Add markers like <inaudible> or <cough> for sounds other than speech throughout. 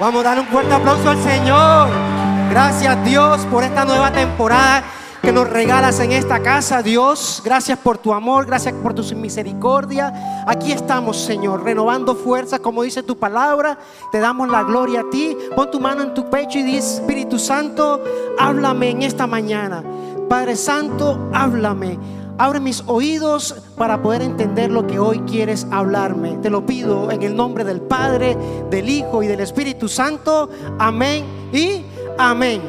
Vamos a dar un fuerte aplauso al Señor. Gracias Dios por esta nueva temporada que nos regalas en esta casa, Dios. Gracias por tu amor, gracias por tu misericordia. Aquí estamos, Señor, renovando fuerzas, como dice tu palabra. Te damos la gloria a ti. Pon tu mano en tu pecho y dice, Espíritu Santo, háblame en esta mañana. Padre Santo, háblame. Abre mis oídos para poder entender lo que hoy quieres hablarme. Te lo pido en el nombre del Padre, del Hijo y del Espíritu Santo. Amén y amén.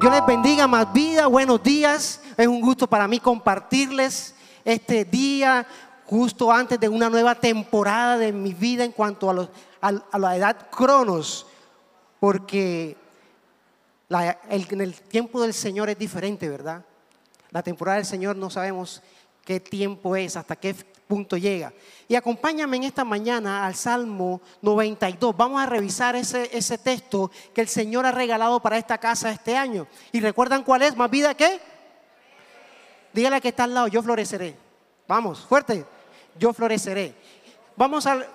Dios les bendiga más vida. Buenos días. Es un gusto para mí compartirles este día justo antes de una nueva temporada de mi vida en cuanto a, la edad cronos. Porque en el tiempo del Señor es diferente, ¿verdad? La temporada del Señor no sabemos qué tiempo es, hasta qué punto llega. Y acompáñame en esta mañana al Salmo 92. Vamos a revisar ese, ese texto que el Señor ha regalado para esta casa este año. ¿Y recuerdan cuál es? ¿Más vida que? Dígale que está al lado, yo floreceré. Vamos, fuerte. Yo floreceré. Vamos al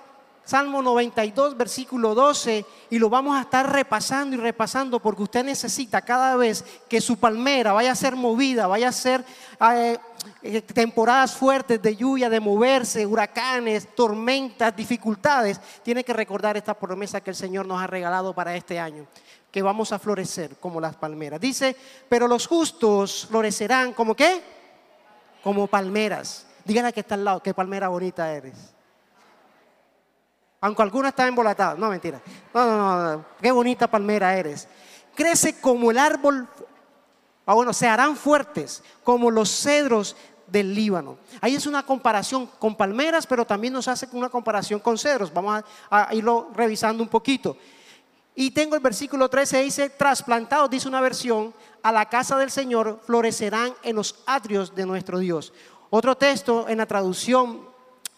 Salmo 92, versículo 12, y lo vamos a estar repasando y repasando porque usted necesita cada vez que su palmera vaya a ser movida, vaya a ser eh, eh, temporadas fuertes de lluvia, de moverse, huracanes, tormentas, dificultades, tiene que recordar esta promesa que el Señor nos ha regalado para este año que vamos a florecer como las palmeras. Dice, pero los justos florecerán como qué? Como palmeras. Díganle que está al lado, qué palmera bonita eres. Aunque alguna está embolatada. No, mentira. No, no, no. Qué bonita palmera eres. Crece como el árbol. Ah, bueno, se harán fuertes como los cedros del Líbano. Ahí es una comparación con palmeras, pero también nos hace una comparación con cedros. Vamos a, irlo revisando un poquito. Y tengo el versículo 13, dice, trasplantados, dice una versión, a la casa del Señor florecerán en los atrios de nuestro Dios. Otro texto en la traducción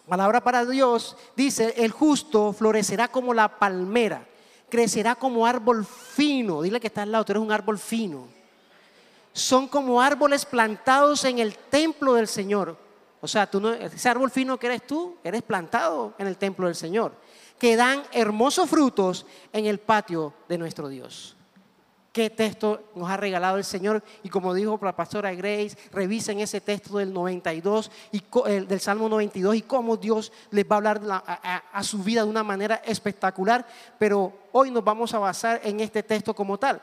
palabra para Dios dice, el justo florecerá como la palmera, crecerá como árbol fino. Dile que está al lado, tú eres un árbol fino. Son como árboles plantados en el templo del Señor. O sea, tú no, ese árbol fino que eres tú, eres plantado en el templo del Señor. Que dan hermosos frutos en el patio de nuestro Dios qué texto nos ha regalado el Señor. Y como dijo la pastora Grace, revisen ese texto del 92 y del Salmo 92 y cómo Dios les va a hablar a su vida de una manera espectacular. Pero hoy nos vamos a basar en este texto como tal.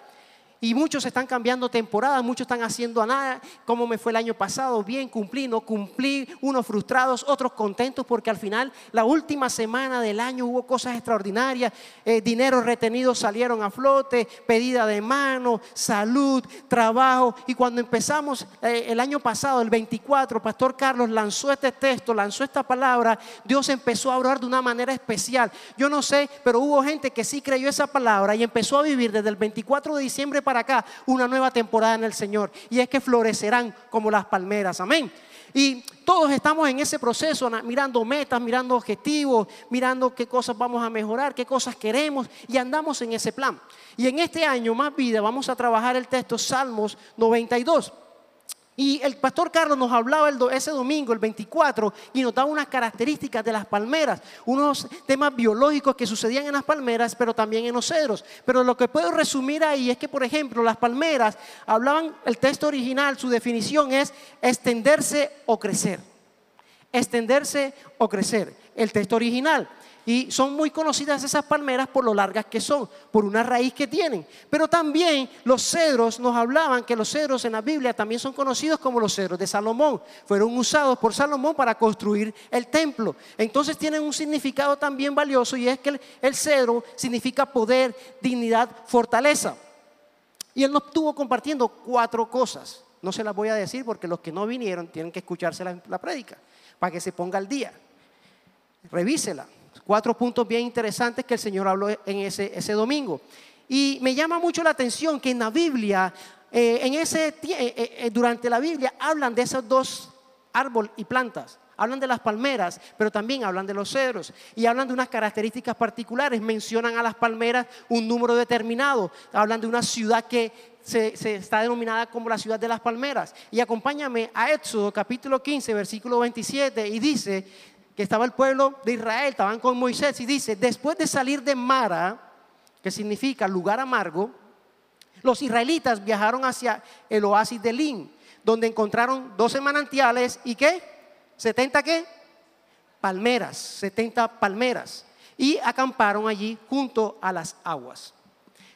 Y muchos están cambiando temporada, muchos están haciendo a nada, como me fue el año pasado, bien, cumplí, no cumplí, unos frustrados, otros contentos porque al final, la última semana del año hubo cosas extraordinarias, eh, dinero retenido salieron a flote, pedida de mano, salud, trabajo. Y cuando empezamos eh, el año pasado, el 24, Pastor Carlos lanzó este texto, lanzó esta palabra, Dios empezó a orar de una manera especial. Yo no sé, pero hubo gente que sí creyó esa palabra y empezó a vivir desde el 24 de diciembre para acá una nueva temporada en el Señor. Y es que florecerán como las palmeras. Amén. Y todos estamos en ese proceso, mirando metas, mirando objetivos, mirando qué cosas vamos a mejorar, qué cosas queremos y andamos en ese plan. Y en este año, más vida, vamos a trabajar el texto Salmos 92. Y el pastor Carlos nos hablaba ese domingo, el 24, y nos daba unas características de las palmeras, unos temas biológicos que sucedían en las palmeras, pero también en los cedros. Pero lo que puedo resumir ahí es que, por ejemplo, las palmeras hablaban, el texto original, su definición es extenderse o crecer. Extenderse o crecer. El texto original. Y son muy conocidas esas palmeras por lo largas que son, por una raíz que tienen. Pero también los cedros nos hablaban que los cedros en la Biblia también son conocidos como los cedros de Salomón. Fueron usados por Salomón para construir el templo. Entonces tienen un significado también valioso y es que el, cedro significa poder, dignidad, fortaleza. Y él nos estuvo compartiendo cuatro cosas. No se las voy a decir porque los que no vinieron tienen que escucharse la, la prédica para que se ponga al día. Revísela. Cuatro puntos bien interesantes que el Señor habló en ese, ese domingo. Y me llama mucho la atención que en la Biblia, eh, en ese, eh, eh, durante la Biblia, hablan de esos dos árboles y plantas. Hablan de las palmeras, pero también hablan de los cedros y hablan de unas características particulares. Mencionan a las palmeras un número determinado. Hablan de una ciudad que se, se, está denominada como la ciudad de las palmeras. Y acompáñame a Éxodo capítulo 15, versículo 27, y dice, que estaba el pueblo de Israel, estaban con Moisés y dice, después de salir de Mara, que significa lugar amargo, los israelitas viajaron hacia el oasis de Lin, donde encontraron 12 manantiales y qué? 70 qué? Palmeras, 70 palmeras. Y acamparon allí junto a las aguas.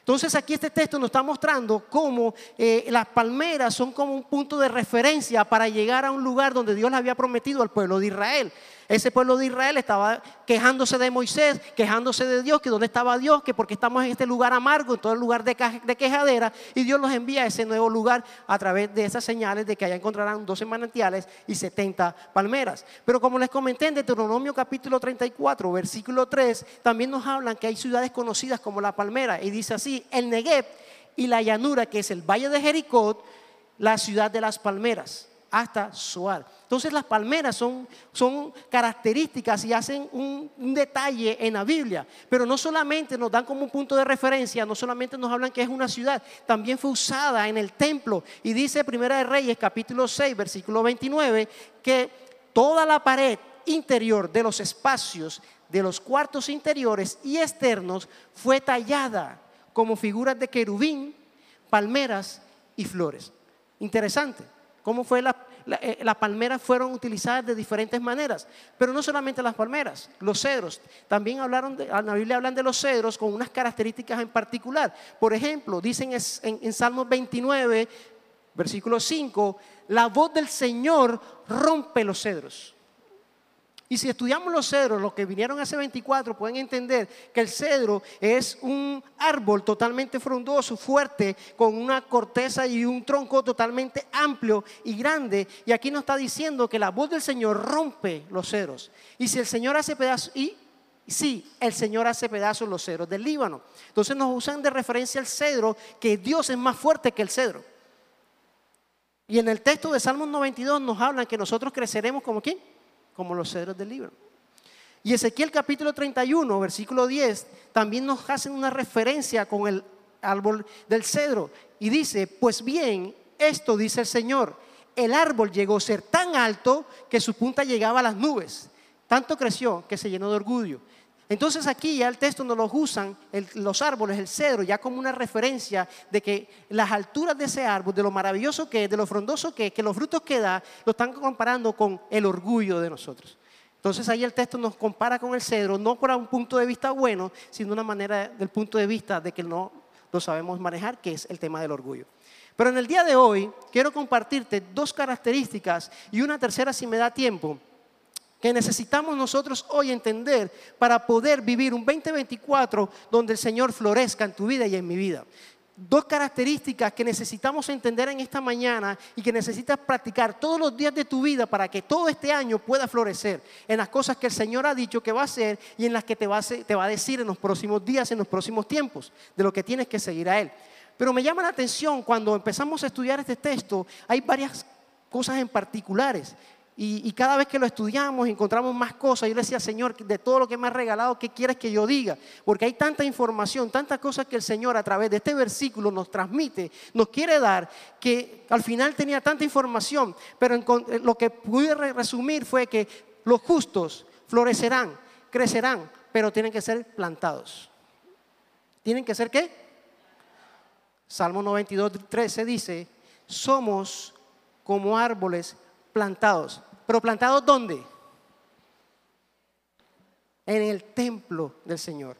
Entonces aquí este texto nos está mostrando cómo eh, las palmeras son como un punto de referencia para llegar a un lugar donde Dios le había prometido al pueblo de Israel. Ese pueblo de Israel estaba quejándose de Moisés, quejándose de Dios, que dónde estaba Dios, que porque estamos en este lugar amargo, en todo el lugar de, quejadera, y Dios los envía a ese nuevo lugar a través de esas señales de que allá encontrarán 12 manantiales y 70 palmeras. Pero como les comenté en Deuteronomio capítulo 34, versículo 3, también nos hablan que hay ciudades conocidas como la palmera, y dice así, el Negev y la llanura, que es el valle de Jericó, la ciudad de las palmeras hasta Soar. Entonces las palmeras son, son características y hacen un, detalle en la Biblia, pero no solamente nos dan como un punto de referencia, no solamente nos hablan que es una ciudad, también fue usada en el templo y dice Primera de Reyes capítulo 6 versículo 29 que toda la pared interior de los espacios de los cuartos interiores y externos fue tallada como figuras de querubín, palmeras y flores. Interesante cómo fue la, eh, las palmeras fueron utilizadas de diferentes maneras. Pero no solamente las palmeras, los cedros. También hablaron de, en la Biblia hablan de los cedros con unas características en particular. Por ejemplo, dicen en, en Salmos 29, versículo 5, la voz del Señor rompe los cedros. Y si estudiamos los cedros, los que vinieron hace 24 pueden entender que el cedro es un árbol totalmente frondoso, fuerte, con una corteza y un tronco totalmente amplio y grande. Y aquí nos está diciendo que la voz del Señor rompe los cedros. Y si el Señor hace pedazos, y sí, el Señor hace pedazos los cedros del Líbano. Entonces nos usan de referencia al cedro, que Dios es más fuerte que el cedro. Y en el texto de Salmos 92 nos hablan que nosotros creceremos como quién? Como los cedros del libro. Y Ezequiel capítulo 31, versículo 10, también nos hacen una referencia con el árbol del cedro. Y dice, pues bien, esto dice el Señor, el árbol llegó a ser tan alto que su punta llegaba a las nubes. Tanto creció que se llenó de orgullo. Entonces aquí ya el texto nos lo usan los árboles, el cedro, ya como una referencia de que las alturas de ese árbol, de lo maravilloso que es, de lo frondoso que es, que los frutos que da, lo están comparando con el orgullo de nosotros. Entonces ahí el texto nos compara con el cedro, no por un punto de vista bueno, sino una manera del punto de vista de que no lo sabemos manejar, que es el tema del orgullo. Pero en el día de hoy quiero compartirte dos características y una tercera si me da tiempo que necesitamos nosotros hoy entender para poder vivir un 2024 donde el Señor florezca en tu vida y en mi vida. Dos características que necesitamos entender en esta mañana y que necesitas practicar todos los días de tu vida para que todo este año pueda florecer en las cosas que el Señor ha dicho que va a hacer y en las que te va a, te va a decir en los próximos días, en los próximos tiempos, de lo que tienes que seguir a Él. Pero me llama la atención cuando empezamos a estudiar este texto, hay varias cosas en particulares y, cada vez que lo estudiamos encontramos más cosas. Yo le decía, Señor, de todo lo que me has regalado, ¿qué quieres que yo diga? Porque hay tanta información, tantas cosas que el Señor a través de este versículo nos transmite, nos quiere dar, que al final tenía tanta información. Pero lo que pude resumir fue que los justos florecerán, crecerán, pero tienen que ser plantados. ¿Tienen que ser qué? Salmo 92, 13 dice, somos como árboles plantados. Pero plantados ¿dónde? En el templo del Señor.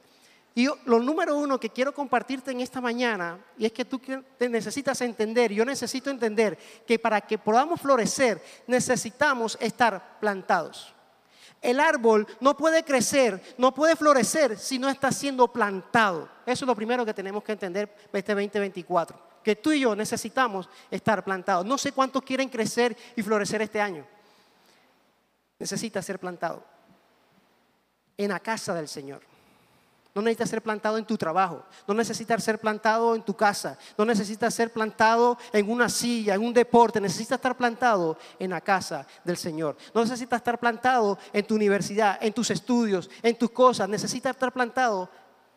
Y lo número uno que quiero compartirte en esta mañana, y es que tú te necesitas entender, yo necesito entender que para que podamos florecer necesitamos estar plantados. El árbol no puede crecer, no puede florecer si no está siendo plantado. Eso es lo primero que tenemos que entender este 2024. Que tú y yo necesitamos estar plantados. No sé cuántos quieren crecer y florecer este año necesita ser plantado en la casa del Señor. No necesita ser plantado en tu trabajo, no necesita ser plantado en tu casa, no necesita ser plantado en una silla, en un deporte, necesita estar plantado en la casa del Señor. No necesita estar plantado en tu universidad, en tus estudios, en tus cosas, necesita estar plantado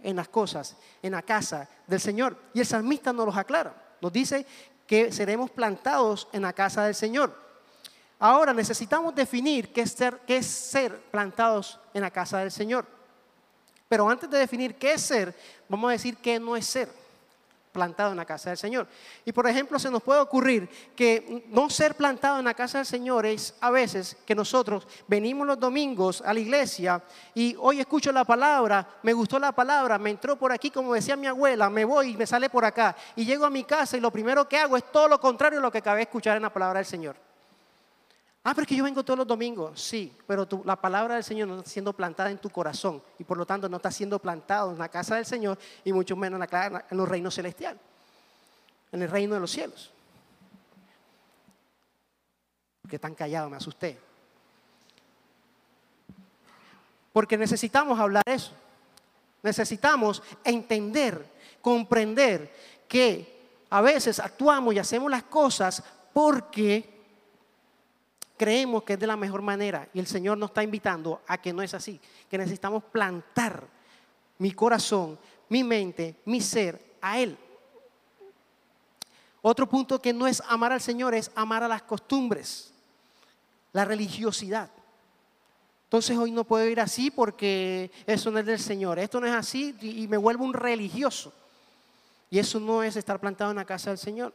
en las cosas, en la casa del Señor. Y el salmista nos lo aclara, nos dice que seremos plantados en la casa del Señor. Ahora necesitamos definir qué es, ser, qué es ser plantados en la casa del Señor. Pero antes de definir qué es ser, vamos a decir qué no es ser plantado en la casa del Señor. Y por ejemplo, se nos puede ocurrir que no ser plantado en la casa del Señor es a veces que nosotros venimos los domingos a la iglesia y hoy escucho la palabra, me gustó la palabra, me entró por aquí como decía mi abuela, me voy y me sale por acá y llego a mi casa y lo primero que hago es todo lo contrario a lo que acabé de escuchar en la palabra del Señor. Ah, pero es que yo vengo todos los domingos. Sí, pero la palabra del Señor no está siendo plantada en tu corazón y por lo tanto no está siendo plantado en la casa del Señor y mucho menos en, los reinos celestiales, en el reino de los cielos. Porque tan callado, me asusté. Porque necesitamos hablar eso. Necesitamos entender, comprender que a veces actuamos y hacemos las cosas porque creemos que es de la mejor manera y el Señor nos está invitando a que no es así, que necesitamos plantar mi corazón, mi mente, mi ser a Él. Otro punto que no es amar al Señor es amar a las costumbres, la religiosidad. Entonces hoy no puedo ir así porque eso no es del Señor, esto no es así y me vuelvo un religioso. Y eso no es estar plantado en la casa del Señor.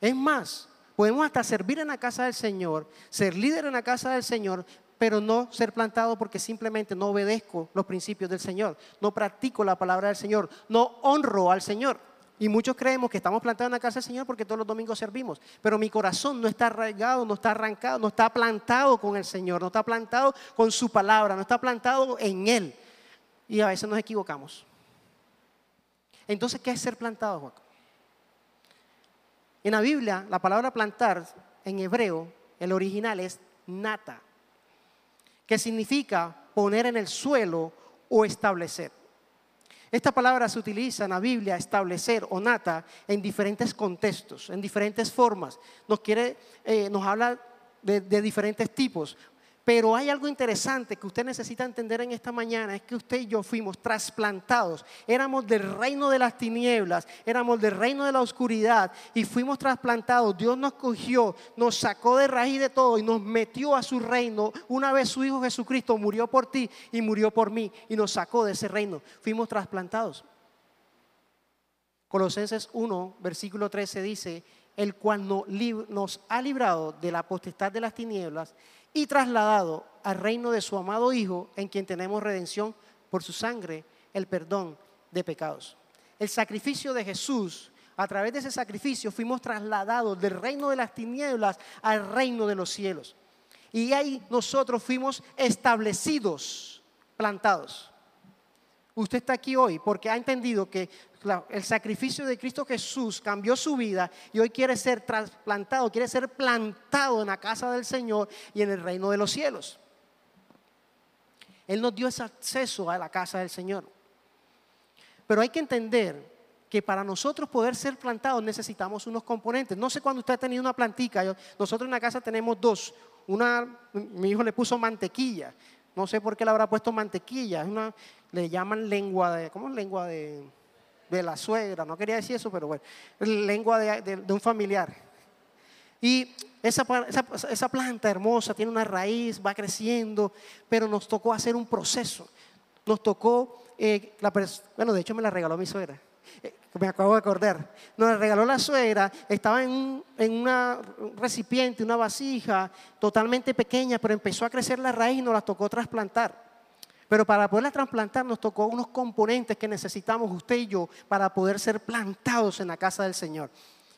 Es más, Podemos hasta servir en la casa del Señor, ser líder en la casa del Señor, pero no ser plantado porque simplemente no obedezco los principios del Señor, no practico la palabra del Señor, no honro al Señor. Y muchos creemos que estamos plantados en la casa del Señor porque todos los domingos servimos, pero mi corazón no está arraigado, no está arrancado, no está plantado con el Señor, no está plantado con su palabra, no está plantado en Él. Y a veces nos equivocamos. Entonces, ¿qué es ser plantado, Juan? En la Biblia, la palabra plantar en hebreo, el original es nata, que significa poner en el suelo o establecer. Esta palabra se utiliza en la Biblia, establecer o nata, en diferentes contextos, en diferentes formas. Nos, quiere, eh, nos habla de, de diferentes tipos. Pero hay algo interesante que usted necesita entender en esta mañana, es que usted y yo fuimos trasplantados. Éramos del reino de las tinieblas, éramos del reino de la oscuridad y fuimos trasplantados. Dios nos cogió, nos sacó de raíz de todo y nos metió a su reino. Una vez su Hijo Jesucristo murió por ti y murió por mí y nos sacó de ese reino. Fuimos trasplantados. Colosenses 1, versículo 13 dice, el cual nos ha librado de la potestad de las tinieblas y trasladado al reino de su amado Hijo, en quien tenemos redención por su sangre, el perdón de pecados. El sacrificio de Jesús, a través de ese sacrificio fuimos trasladados del reino de las tinieblas al reino de los cielos. Y ahí nosotros fuimos establecidos, plantados. Usted está aquí hoy porque ha entendido que el sacrificio de Cristo Jesús cambió su vida y hoy quiere ser trasplantado, quiere ser plantado en la casa del Señor y en el reino de los cielos. Él nos dio ese acceso a la casa del Señor. Pero hay que entender que para nosotros poder ser plantados necesitamos unos componentes. No sé cuándo usted ha tenido una plantica. nosotros en la casa tenemos dos. Una, mi hijo le puso mantequilla. No sé por qué le habrá puesto mantequilla. Es una, le llaman lengua de, ¿cómo es lengua de, de la suegra? No quería decir eso, pero bueno, lengua de, un familiar. Y esa, esa, planta hermosa tiene una raíz, va creciendo, pero nos tocó hacer un proceso. Nos tocó, eh, la bueno, de hecho me la regaló mi suegra. Eh, me acabo de acordar. Nos la regaló la suegra, estaba en, un, en una, un recipiente, una vasija totalmente pequeña, pero empezó a crecer la raíz y nos la tocó trasplantar. Pero para poderla trasplantar nos tocó unos componentes que necesitamos usted y yo para poder ser plantados en la casa del Señor.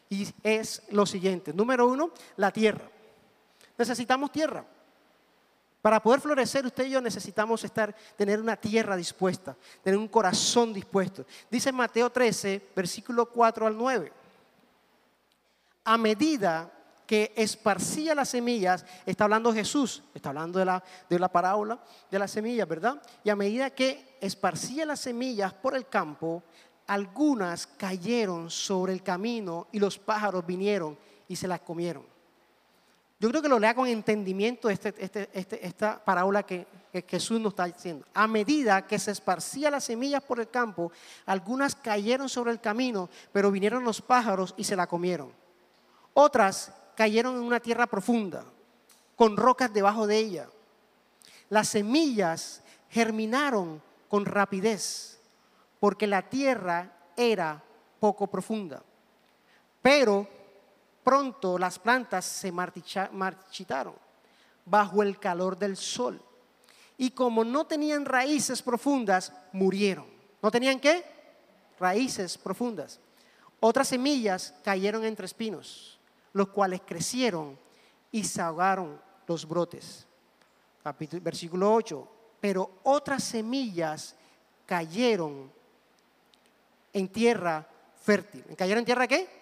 Y es lo siguiente. Número uno, la tierra. Necesitamos tierra. Para poder florecer usted y yo necesitamos estar, tener una tierra dispuesta, tener un corazón dispuesto. Dice Mateo 13, versículo 4 al 9. A medida que esparcía las semillas, está hablando Jesús, está hablando de la, de la parábola de las semillas, ¿verdad? Y a medida que esparcía las semillas por el campo, algunas cayeron sobre el camino y los pájaros vinieron y se las comieron. Yo creo que lo lea con entendimiento este, este, este, esta parábola que, que Jesús nos está diciendo. A medida que se esparcía las semillas por el campo, algunas cayeron sobre el camino, pero vinieron los pájaros y se la comieron. Otras cayeron en una tierra profunda, con rocas debajo de ella. Las semillas germinaron con rapidez, porque la tierra era poco profunda. Pero pronto las plantas se marchitaron bajo el calor del sol. Y como no tenían raíces profundas, murieron. ¿No tenían qué? Raíces profundas. Otras semillas cayeron entre espinos, los cuales crecieron y se ahogaron los brotes. versículo 8. Pero otras semillas cayeron en tierra fértil. ¿Cayeron en tierra qué?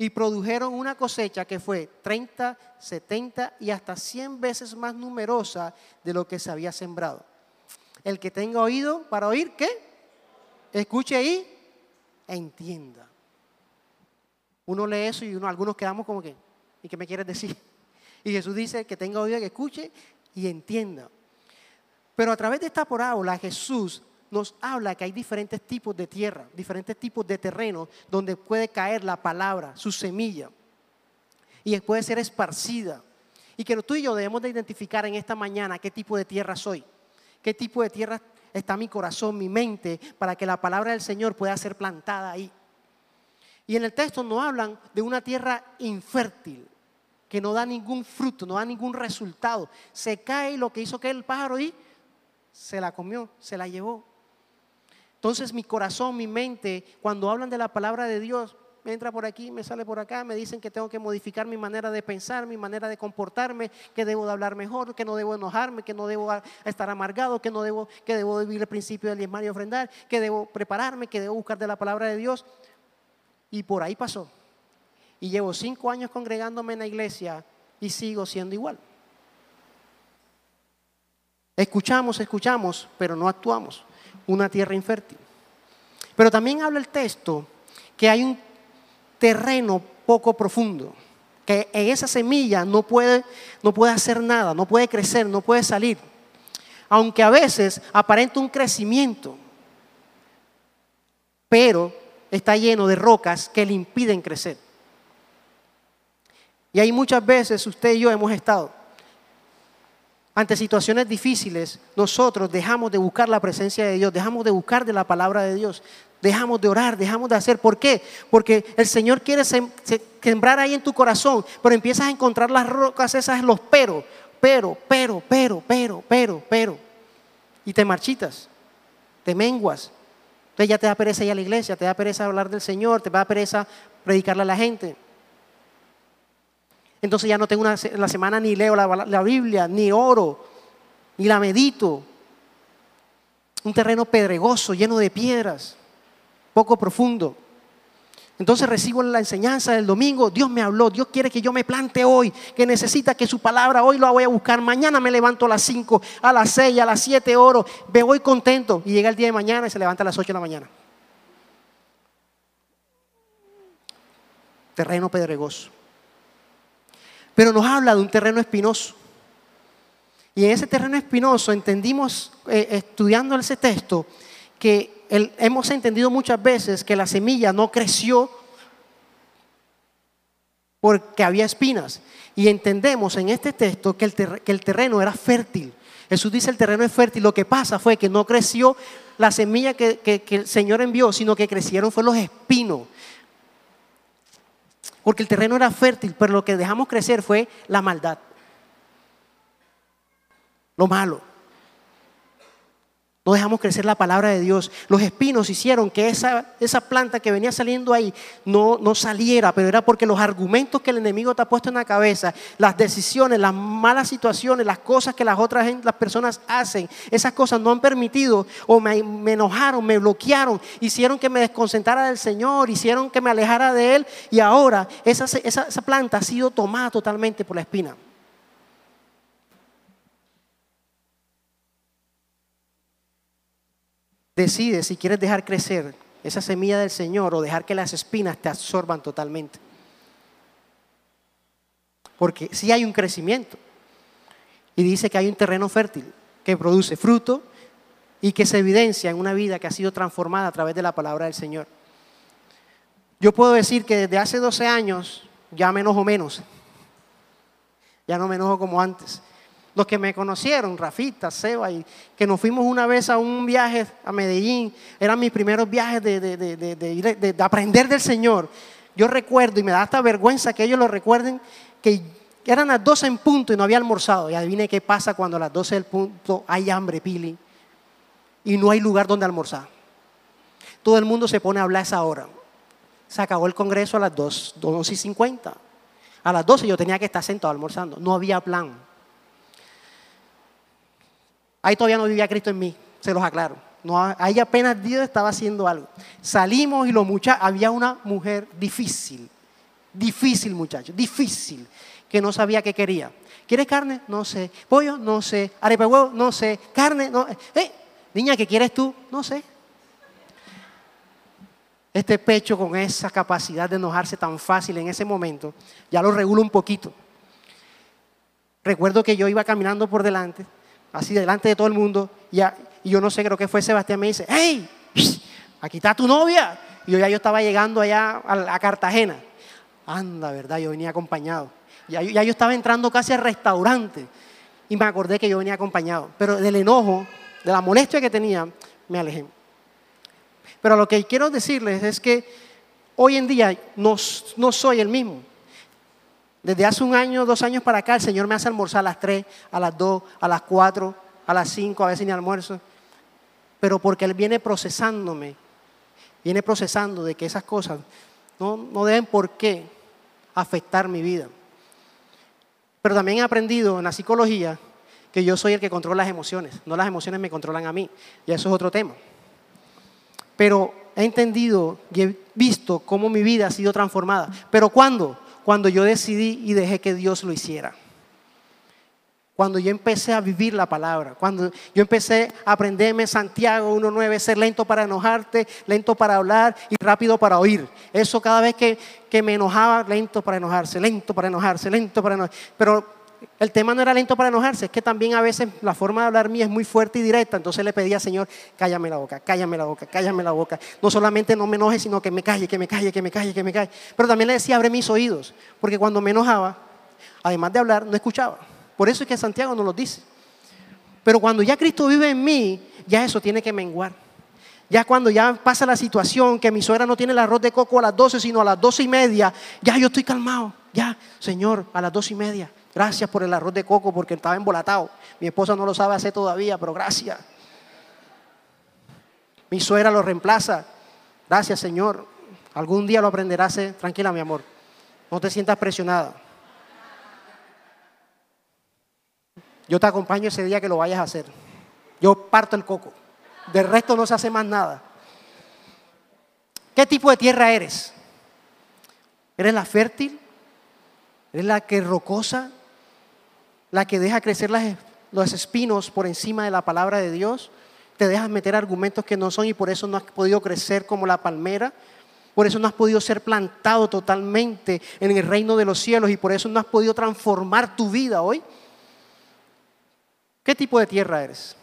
y produjeron una cosecha que fue 30, 70 y hasta 100 veces más numerosa de lo que se había sembrado. El que tenga oído para oír, ¿qué? Escuche ahí, entienda. Uno lee eso y uno, algunos quedamos como que, ¿y qué me quieres decir? <laughs> Y Jesús dice que tenga oído, que escuche y entienda. Pero a través de esta parábola Jesús nos habla que hay diferentes tipos de tierra, diferentes tipos de terreno donde puede caer la palabra, su semilla, y puede ser esparcida. Y que tú y yo debemos de identificar en esta mañana qué tipo de tierra soy, qué tipo de tierra está mi corazón, mi mente, para que la palabra del Señor pueda ser plantada ahí. Y en el texto nos hablan de una tierra infértil, que no da ningún fruto, no da ningún resultado. Se cae lo que hizo que el pájaro y se la comió, se la llevó. Entonces mi corazón, mi mente, cuando hablan de la palabra de Dios, me entra por aquí, me sale por acá, me dicen que tengo que modificar mi manera de pensar, mi manera de comportarme, que debo de hablar mejor, que no debo enojarme, que no debo estar amargado, que no debo, que debo vivir el principio del diezmar y ofrendar, que debo prepararme, que debo buscar de la palabra de Dios. Y por ahí pasó. Y llevo cinco años congregándome en la iglesia y sigo siendo igual. Escuchamos, escuchamos, pero no actuamos una tierra infértil. Pero también habla el texto que hay un terreno poco profundo, que en esa semilla no puede, no puede hacer nada, no puede crecer, no puede salir. Aunque a veces aparenta un crecimiento, pero está lleno de rocas que le impiden crecer. Y hay muchas veces usted y yo hemos estado ante situaciones difíciles, nosotros dejamos de buscar la presencia de Dios, dejamos de buscar de la palabra de Dios, dejamos de orar, dejamos de hacer. ¿Por qué? Porque el Señor quiere sembrar ahí en tu corazón, pero empiezas a encontrar las rocas esas, los pero, pero, pero, pero, pero, pero, pero. Y te marchitas, te menguas. Ya te da pereza ir a la iglesia, te da pereza hablar del Señor, te da pereza predicarle a la gente. Entonces ya no tengo una, la semana ni leo la, Biblia, ni oro, ni la medito. Un terreno pedregoso, lleno de piedras, poco profundo. Entonces recibo la enseñanza del domingo, Dios me habló, Dios quiere que yo me plante hoy, que necesita que su palabra hoy lo voy a buscar, mañana me levanto a las 5, a las 6, a las 7 oro, me voy contento y llega el día de mañana y se levanta a las 8 de la mañana. Terreno pedregoso pero nos habla de un terreno espinoso. Y en ese terreno espinoso entendimos, eh, estudiando ese texto, que hemos entendido muchas veces que la semilla no creció porque había espinas. Y entendemos en este texto que el, terreno era fértil. Jesús dice el terreno es fértil. Lo que pasa fue que no creció la semilla que, que el Señor envió, sino que crecieron fue los espinos. Porque el terreno era fértil, pero lo que dejamos crecer fue la maldad. Lo malo. No dejamos crecer la palabra de Dios. Los espinos hicieron que esa, esa planta que venía saliendo ahí no, no saliera, pero era porque los argumentos que el enemigo te ha puesto en la cabeza, las decisiones, las malas situaciones, las cosas que las otras las personas hacen, esas cosas no han permitido o me, enojaron, me bloquearon, hicieron que me desconcentrara del Señor, hicieron que me alejara de Él y ahora esa, esa, esa planta ha sido tomada totalmente por la espina. Decide si quieres dejar crecer esa semilla del Señor o dejar que las espinas te absorban totalmente. Porque si hay un crecimiento. Y dice que hay un terreno fértil que produce fruto y que se evidencia en una vida que ha sido transformada a través de la palabra del Señor. Yo puedo decir que desde hace 12 años ya me enojo menos. Ya no me enojo como antes. Los que me conocieron, Rafita, Seba, y que nos fuimos una vez a un viaje a Medellín, eran mis primeros viajes de, de aprender del Señor. Yo recuerdo, y me da hasta vergüenza que ellos lo recuerden, que eran las 12 en punto y no había almorzado. Y adivine qué pasa cuando a las 12 del punto hay hambre, Pili, y no hay lugar donde almorzar. Todo el mundo se pone a hablar a esa hora. Se acabó el congreso a las 2, 12 y 50. A las 12 yo tenía que estar sentado almorzando. No había plan. Ahí todavía no vivía Cristo en mí, se los aclaro. No, ahí apenas Dios estaba haciendo algo. Salimos y los muchachos, había una mujer difícil, difícil muchacho, difícil, que no sabía qué quería. ¿Quieres carne? No sé. ¿Pollo? No sé. ¿Arepa huevo? No sé. ¿Carne? No. Eh, niña, ¿qué quieres tú? No sé. Este pecho con esa capacidad de enojarse tan fácil en ese momento, ya lo regulo un poquito. Recuerdo que yo iba caminando por delante, así delante de todo el mundo, y, yo no sé, creo que fue Sebastián, me dice, ¡Hey! Aquí está tu novia. Y yo ya yo estaba llegando allá a, Cartagena. Anda, ¿verdad? Yo venía acompañado. Ya, ya yo estaba entrando casi al restaurante y me acordé que yo venía acompañado. Pero del enojo, de la molestia que tenía, me alejé. Pero lo que quiero decirles es que hoy en día no, soy el mismo. Desde hace un año, dos años para acá, el Señor me hace almorzar a las tres, a las dos, a las cuatro, a las cinco, a veces ni almuerzo. Pero porque Él viene procesándome, viene procesando de que esas cosas no, no deben por qué afectar mi vida. Pero también he aprendido en la psicología que yo soy el que controla las emociones, no las emociones me controlan a mí. Y eso es otro tema. Pero he entendido y he visto cómo mi vida ha sido transformada. ¿Pero cuándo? Cuando yo decidí y dejé que Dios lo hiciera. Cuando yo empecé a vivir la palabra, cuando yo empecé a aprenderme Santiago 1.9, ser lento para enojarte, lento para hablar y rápido para oír. Eso cada vez que, que me enojaba, lento para enojarse, lento para enojarse, lento para enojarse. Pero el tema no era lento para enojarse, es que también a veces la forma de hablar mía es muy fuerte y directa, entonces le pedía, Señor, cállame la boca, cállame la boca, cállame la boca. No solamente no me enoje, sino que me calle, que me calle, que me calle, que me calle. Pero también le decía, abre mis oídos, porque cuando me enojaba, además de hablar, no escuchaba. Por eso es que Santiago nos lo dice. Pero cuando ya Cristo vive en mí, ya eso tiene que menguar. Ya cuando ya pasa la situación que mi suegra no tiene el arroz de coco a las 12, sino a las doce y media, ya yo estoy calmado. Ya, Señor, a las doce y media. Gracias por el arroz de coco porque estaba embolatado. Mi esposa no lo sabe hacer todavía, pero gracias. Mi suegra lo reemplaza. Gracias, Señor. Algún día lo aprenderás hacer. Tranquila, mi amor. No te sientas presionada. Yo te acompaño ese día que lo vayas a hacer. Yo parto el coco. Del resto no se hace más nada. ¿Qué tipo de tierra eres? ¿Eres la fértil? ¿Eres la que rocosa? La que deja crecer los espinos por encima de la palabra de Dios, te dejas meter argumentos que no son y por eso no has podido crecer como la palmera, por eso no has podido ser plantado totalmente en el reino de los cielos y por eso no has podido transformar tu vida hoy. ¿Qué tipo de tierra eres?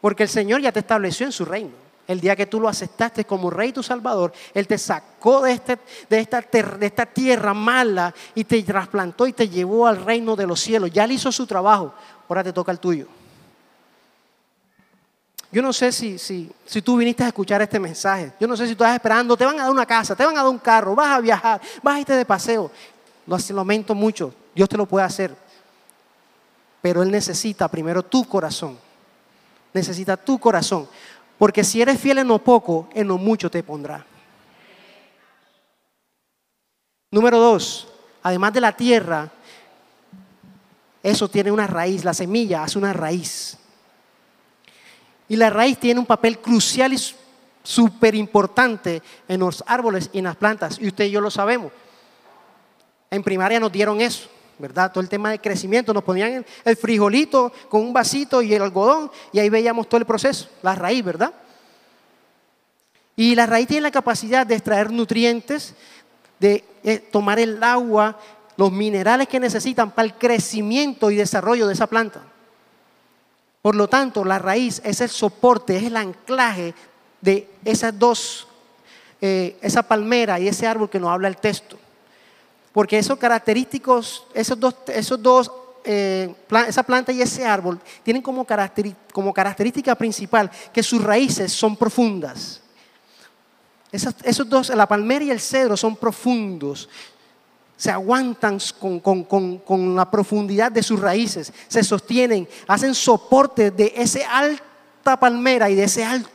Porque el Señor ya te estableció en su reino. El día que tú lo aceptaste como rey tu salvador, Él te sacó de, este, de, esta, tierra mala y te trasplantó y te llevó al reino de los cielos. Ya Él hizo su trabajo, ahora te toca el tuyo. Yo no sé si, si, si tú viniste a escuchar este mensaje. Yo no sé si tú estás esperando, te van a dar una casa, te van a dar un carro, vas a viajar, vas a irte de paseo. Lo lamento mucho, Dios te lo puede hacer. Pero Él necesita primero tu corazón. Necesita tu corazón. Porque si eres fiel en lo poco, en lo mucho te pondrá. Número dos, además de la tierra, eso tiene una raíz, la semilla hace una raíz. Y la raíz tiene un papel crucial y súper importante en los árboles y en las plantas. Y usted y yo lo sabemos. En primaria nos dieron eso. ¿Verdad? Todo el tema de crecimiento, nos ponían el frijolito con un vasito y el algodón y ahí veíamos todo el proceso, la raíz, ¿verdad? Y la raíz tiene la capacidad de extraer nutrientes, de eh, tomar el agua, los minerales que necesitan para el crecimiento y desarrollo de esa planta. Por lo tanto, la raíz es el soporte, es el anclaje de esas dos, eh, esa palmera y ese árbol que nos habla el texto. Porque esos característicos, esos dos, esos dos eh, esa planta y ese árbol tienen como, característica principal que sus raíces son profundas. Esos, dos, la palmera y el cedro, son profundos. Se aguantan con, con la profundidad de sus raíces, se sostienen, hacen soporte de esa alta palmera y de ese alto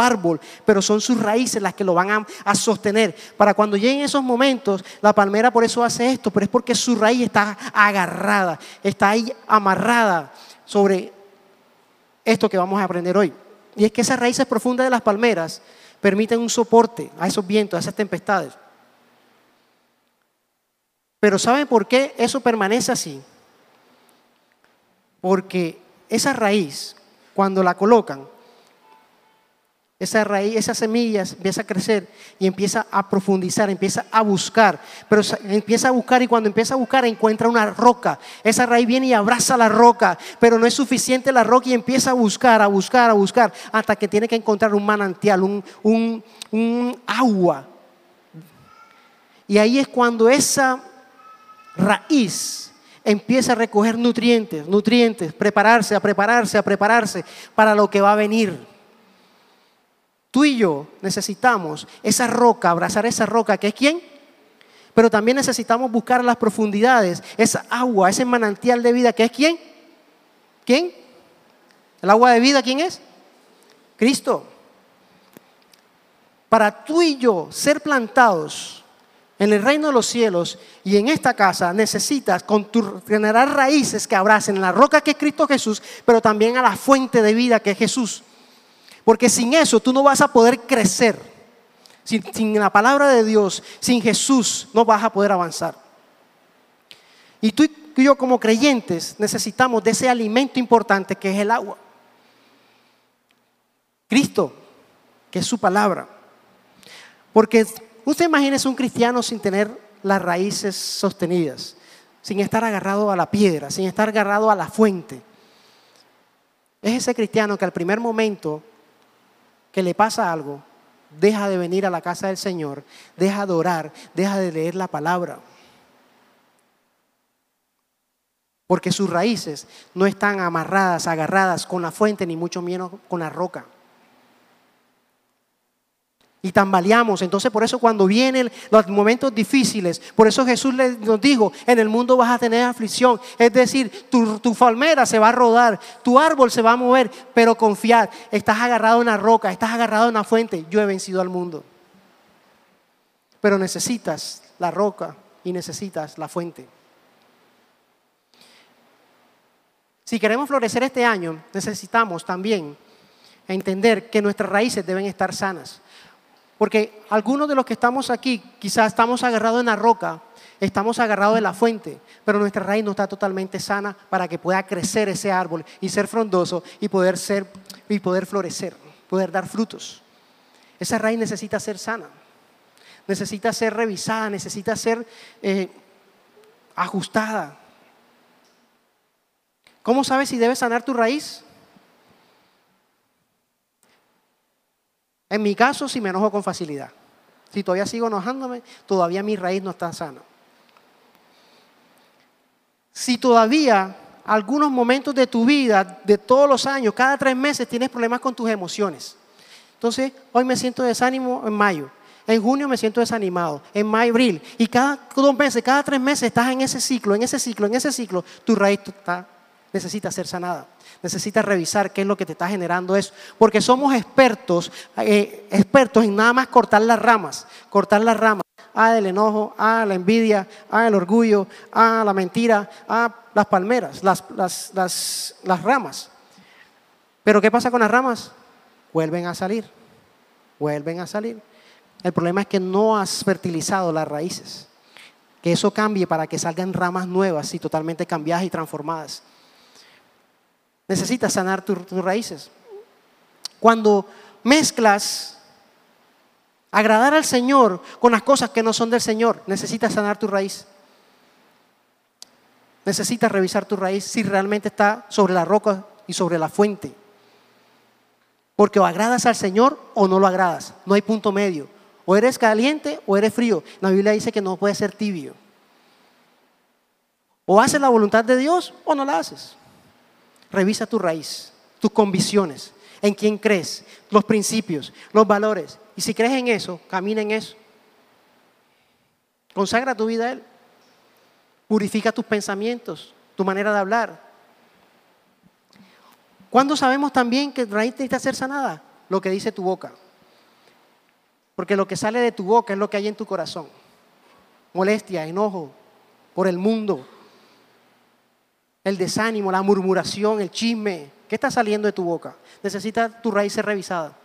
árbol, pero son sus raíces las que lo van a, sostener. Para cuando lleguen esos momentos, la palmera por eso hace esto, pero es porque su raíz está agarrada, está ahí amarrada sobre esto que vamos a aprender hoy. Y es que esas raíces profundas de las palmeras permiten un soporte a esos vientos, a esas tempestades. Pero ¿saben por qué eso permanece así? Porque esa raíz, cuando la colocan, esa raíz, esas semillas empieza a crecer y empieza a profundizar, empieza a buscar, pero empieza a buscar y cuando empieza a buscar encuentra una roca. Esa raíz viene y abraza la roca, pero no es suficiente la roca y empieza a buscar, a buscar, a buscar, hasta que tiene que encontrar un manantial, un, un, agua. Y ahí es cuando esa raíz empieza a recoger nutrientes, nutrientes, prepararse, a prepararse, a prepararse para lo que va a venir. Tú y yo necesitamos esa roca, abrazar esa roca, que es quién? Pero también necesitamos buscar las profundidades, esa agua, ese manantial de vida, que es quién? ¿Quién? ¿El agua de vida quién es? Cristo. Para tú y yo ser plantados en el reino de los cielos y en esta casa necesitas generar raíces que abracen la roca que es Cristo Jesús, pero también a la fuente de vida que es Jesús. Porque sin eso tú no vas a poder crecer. Sin, la palabra de Dios, sin Jesús, no vas a poder avanzar. Y tú y yo como creyentes necesitamos de ese alimento importante que es el agua. Cristo, que es su palabra. Porque usted imagínese un cristiano sin tener las raíces sostenidas, sin estar agarrado a la piedra, sin estar agarrado a la fuente. Es ese cristiano que al primer momento que le pasa algo, deja de venir a la casa del Señor, deja de orar, deja de leer la palabra. Porque sus raíces no están amarradas, agarradas con la fuente, ni mucho menos con la roca y tambaleamos. Entonces por eso cuando vienen los momentos difíciles, por eso Jesús nos dijo, en el mundo vas a tener aflicción. Es decir, tu, tu palmera se va a rodar, tu árbol se va a mover, pero confiar, estás agarrado a una roca, estás agarrado a una fuente. Yo he vencido al mundo. Pero necesitas la roca y necesitas la fuente. Si queremos florecer este año, necesitamos también entender que nuestras raíces deben estar sanas. Porque algunos de los que estamos aquí, quizás estamos agarrados en la roca, estamos agarrados de la fuente, pero nuestra raíz no está totalmente sana para que pueda crecer ese árbol y ser frondoso y poder ser y poder florecer, poder dar frutos. Esa raíz necesita ser sana, necesita ser revisada, necesita ser eh, ajustada. ¿Cómo sabes si debes sanar tu raíz? En mi caso, si me enojo con facilidad. Si todavía sigo enojándome, todavía mi raíz no está sana. Si todavía algunos momentos de tu vida, de todos los años, cada tres meses tienes problemas con tus emociones. Entonces, hoy me siento desánimo en mayo. En junio me siento desanimado. En mayo, abril. Y cada dos meses, cada tres meses estás en ese ciclo, en ese ciclo, en ese ciclo. Tu raíz necesita ser sanada. Necesitas revisar qué es lo que te está generando eso. Porque somos expertos, eh, expertos en nada más cortar las ramas. Cortar las ramas. Ah, el enojo, ah, la envidia, ah, el orgullo, ah, la mentira, ah, las palmeras, las, las, las, las ramas. Pero ¿qué pasa con las ramas? Vuelven a salir. Vuelven a salir. El problema es que no has fertilizado las raíces. Que eso cambie para que salgan ramas nuevas y totalmente cambiadas y transformadas. Necesitas sanar tus raíces. Cuando mezclas agradar al Señor con las cosas que no son del Señor, necesitas sanar tu raíz. Necesitas revisar tu raíz si realmente está sobre la roca y sobre la fuente. Porque o agradas al Señor o no lo agradas. No hay punto medio. O eres caliente o eres frío. La Biblia dice que no puede ser tibio. O haces la voluntad de Dios o no la haces. Revisa tu raíz, tus convicciones, en quién crees, los principios, los valores. Y si crees en eso, camina en eso. Consagra tu vida a Él. Purifica tus pensamientos, tu manera de hablar. ¿Cuándo sabemos también que raíz necesita ser sanada? Lo que dice tu boca. Porque lo que sale de tu boca es lo que hay en tu corazón. Molestia, enojo por el mundo, el desánimo, la murmuración, el chisme. ¿Qué está saliendo de tu boca? Necesita tu raíz ser revisada.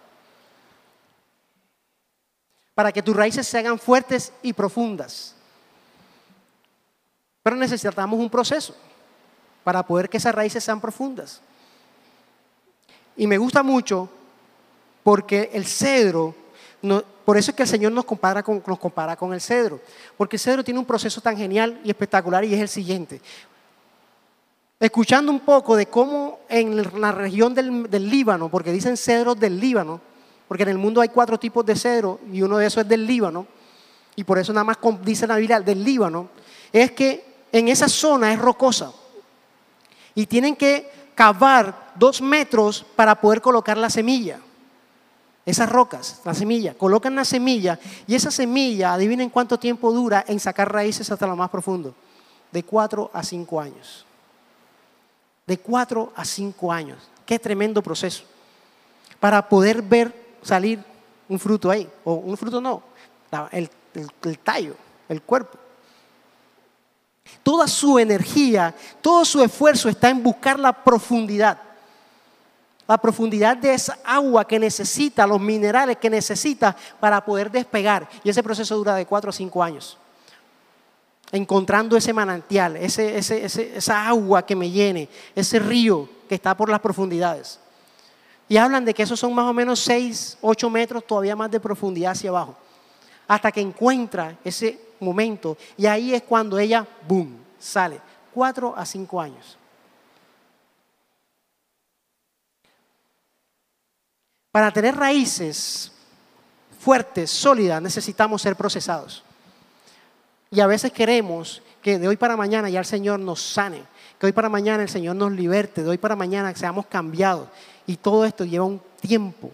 Para que tus raíces se hagan fuertes y profundas. Pero necesitamos un proceso para poder que esas raíces sean profundas. Y me gusta mucho porque el cedro, por eso es que el Señor nos compara, con, nos compara con el cedro, porque el cedro tiene un proceso tan genial y espectacular y es el siguiente. Escuchando un poco de cómo en la región del, Líbano, porque dicen cedros del Líbano, porque en el mundo hay cuatro tipos de cedro y uno de esos es del Líbano, y por eso nada más dice la Biblia del Líbano, es que en esa zona es rocosa. Y tienen que cavar dos metros para poder colocar la semilla. Esas rocas, la semilla, colocan la semilla y esa semilla, adivinen cuánto tiempo dura en sacar raíces hasta lo más profundo. De cuatro a cinco años. De cuatro a cinco años. Qué tremendo proceso. Para poder ver salir un fruto ahí. O un fruto no, el, el tallo, el cuerpo. Toda su energía, todo su esfuerzo está en buscar la profundidad. La profundidad de esa agua que necesita, los minerales que necesita para poder despegar. Y ese proceso dura de cuatro a cinco años. Encontrando ese manantial, esa agua que me llene, ese río que está por las profundidades. Y hablan de que esos son más o menos 6, 8 metros todavía más de profundidad hacia abajo. Hasta que encuentra ese momento. Y ahí es cuando ella, boom, sale. Cuatro a cinco años. Para tener raíces fuertes, sólidas, necesitamos ser procesados. Y a veces queremos que de hoy para mañana ya el Señor nos sane, que hoy para mañana el Señor nos liberte, de hoy para mañana seamos cambiados. Y todo esto lleva un tiempo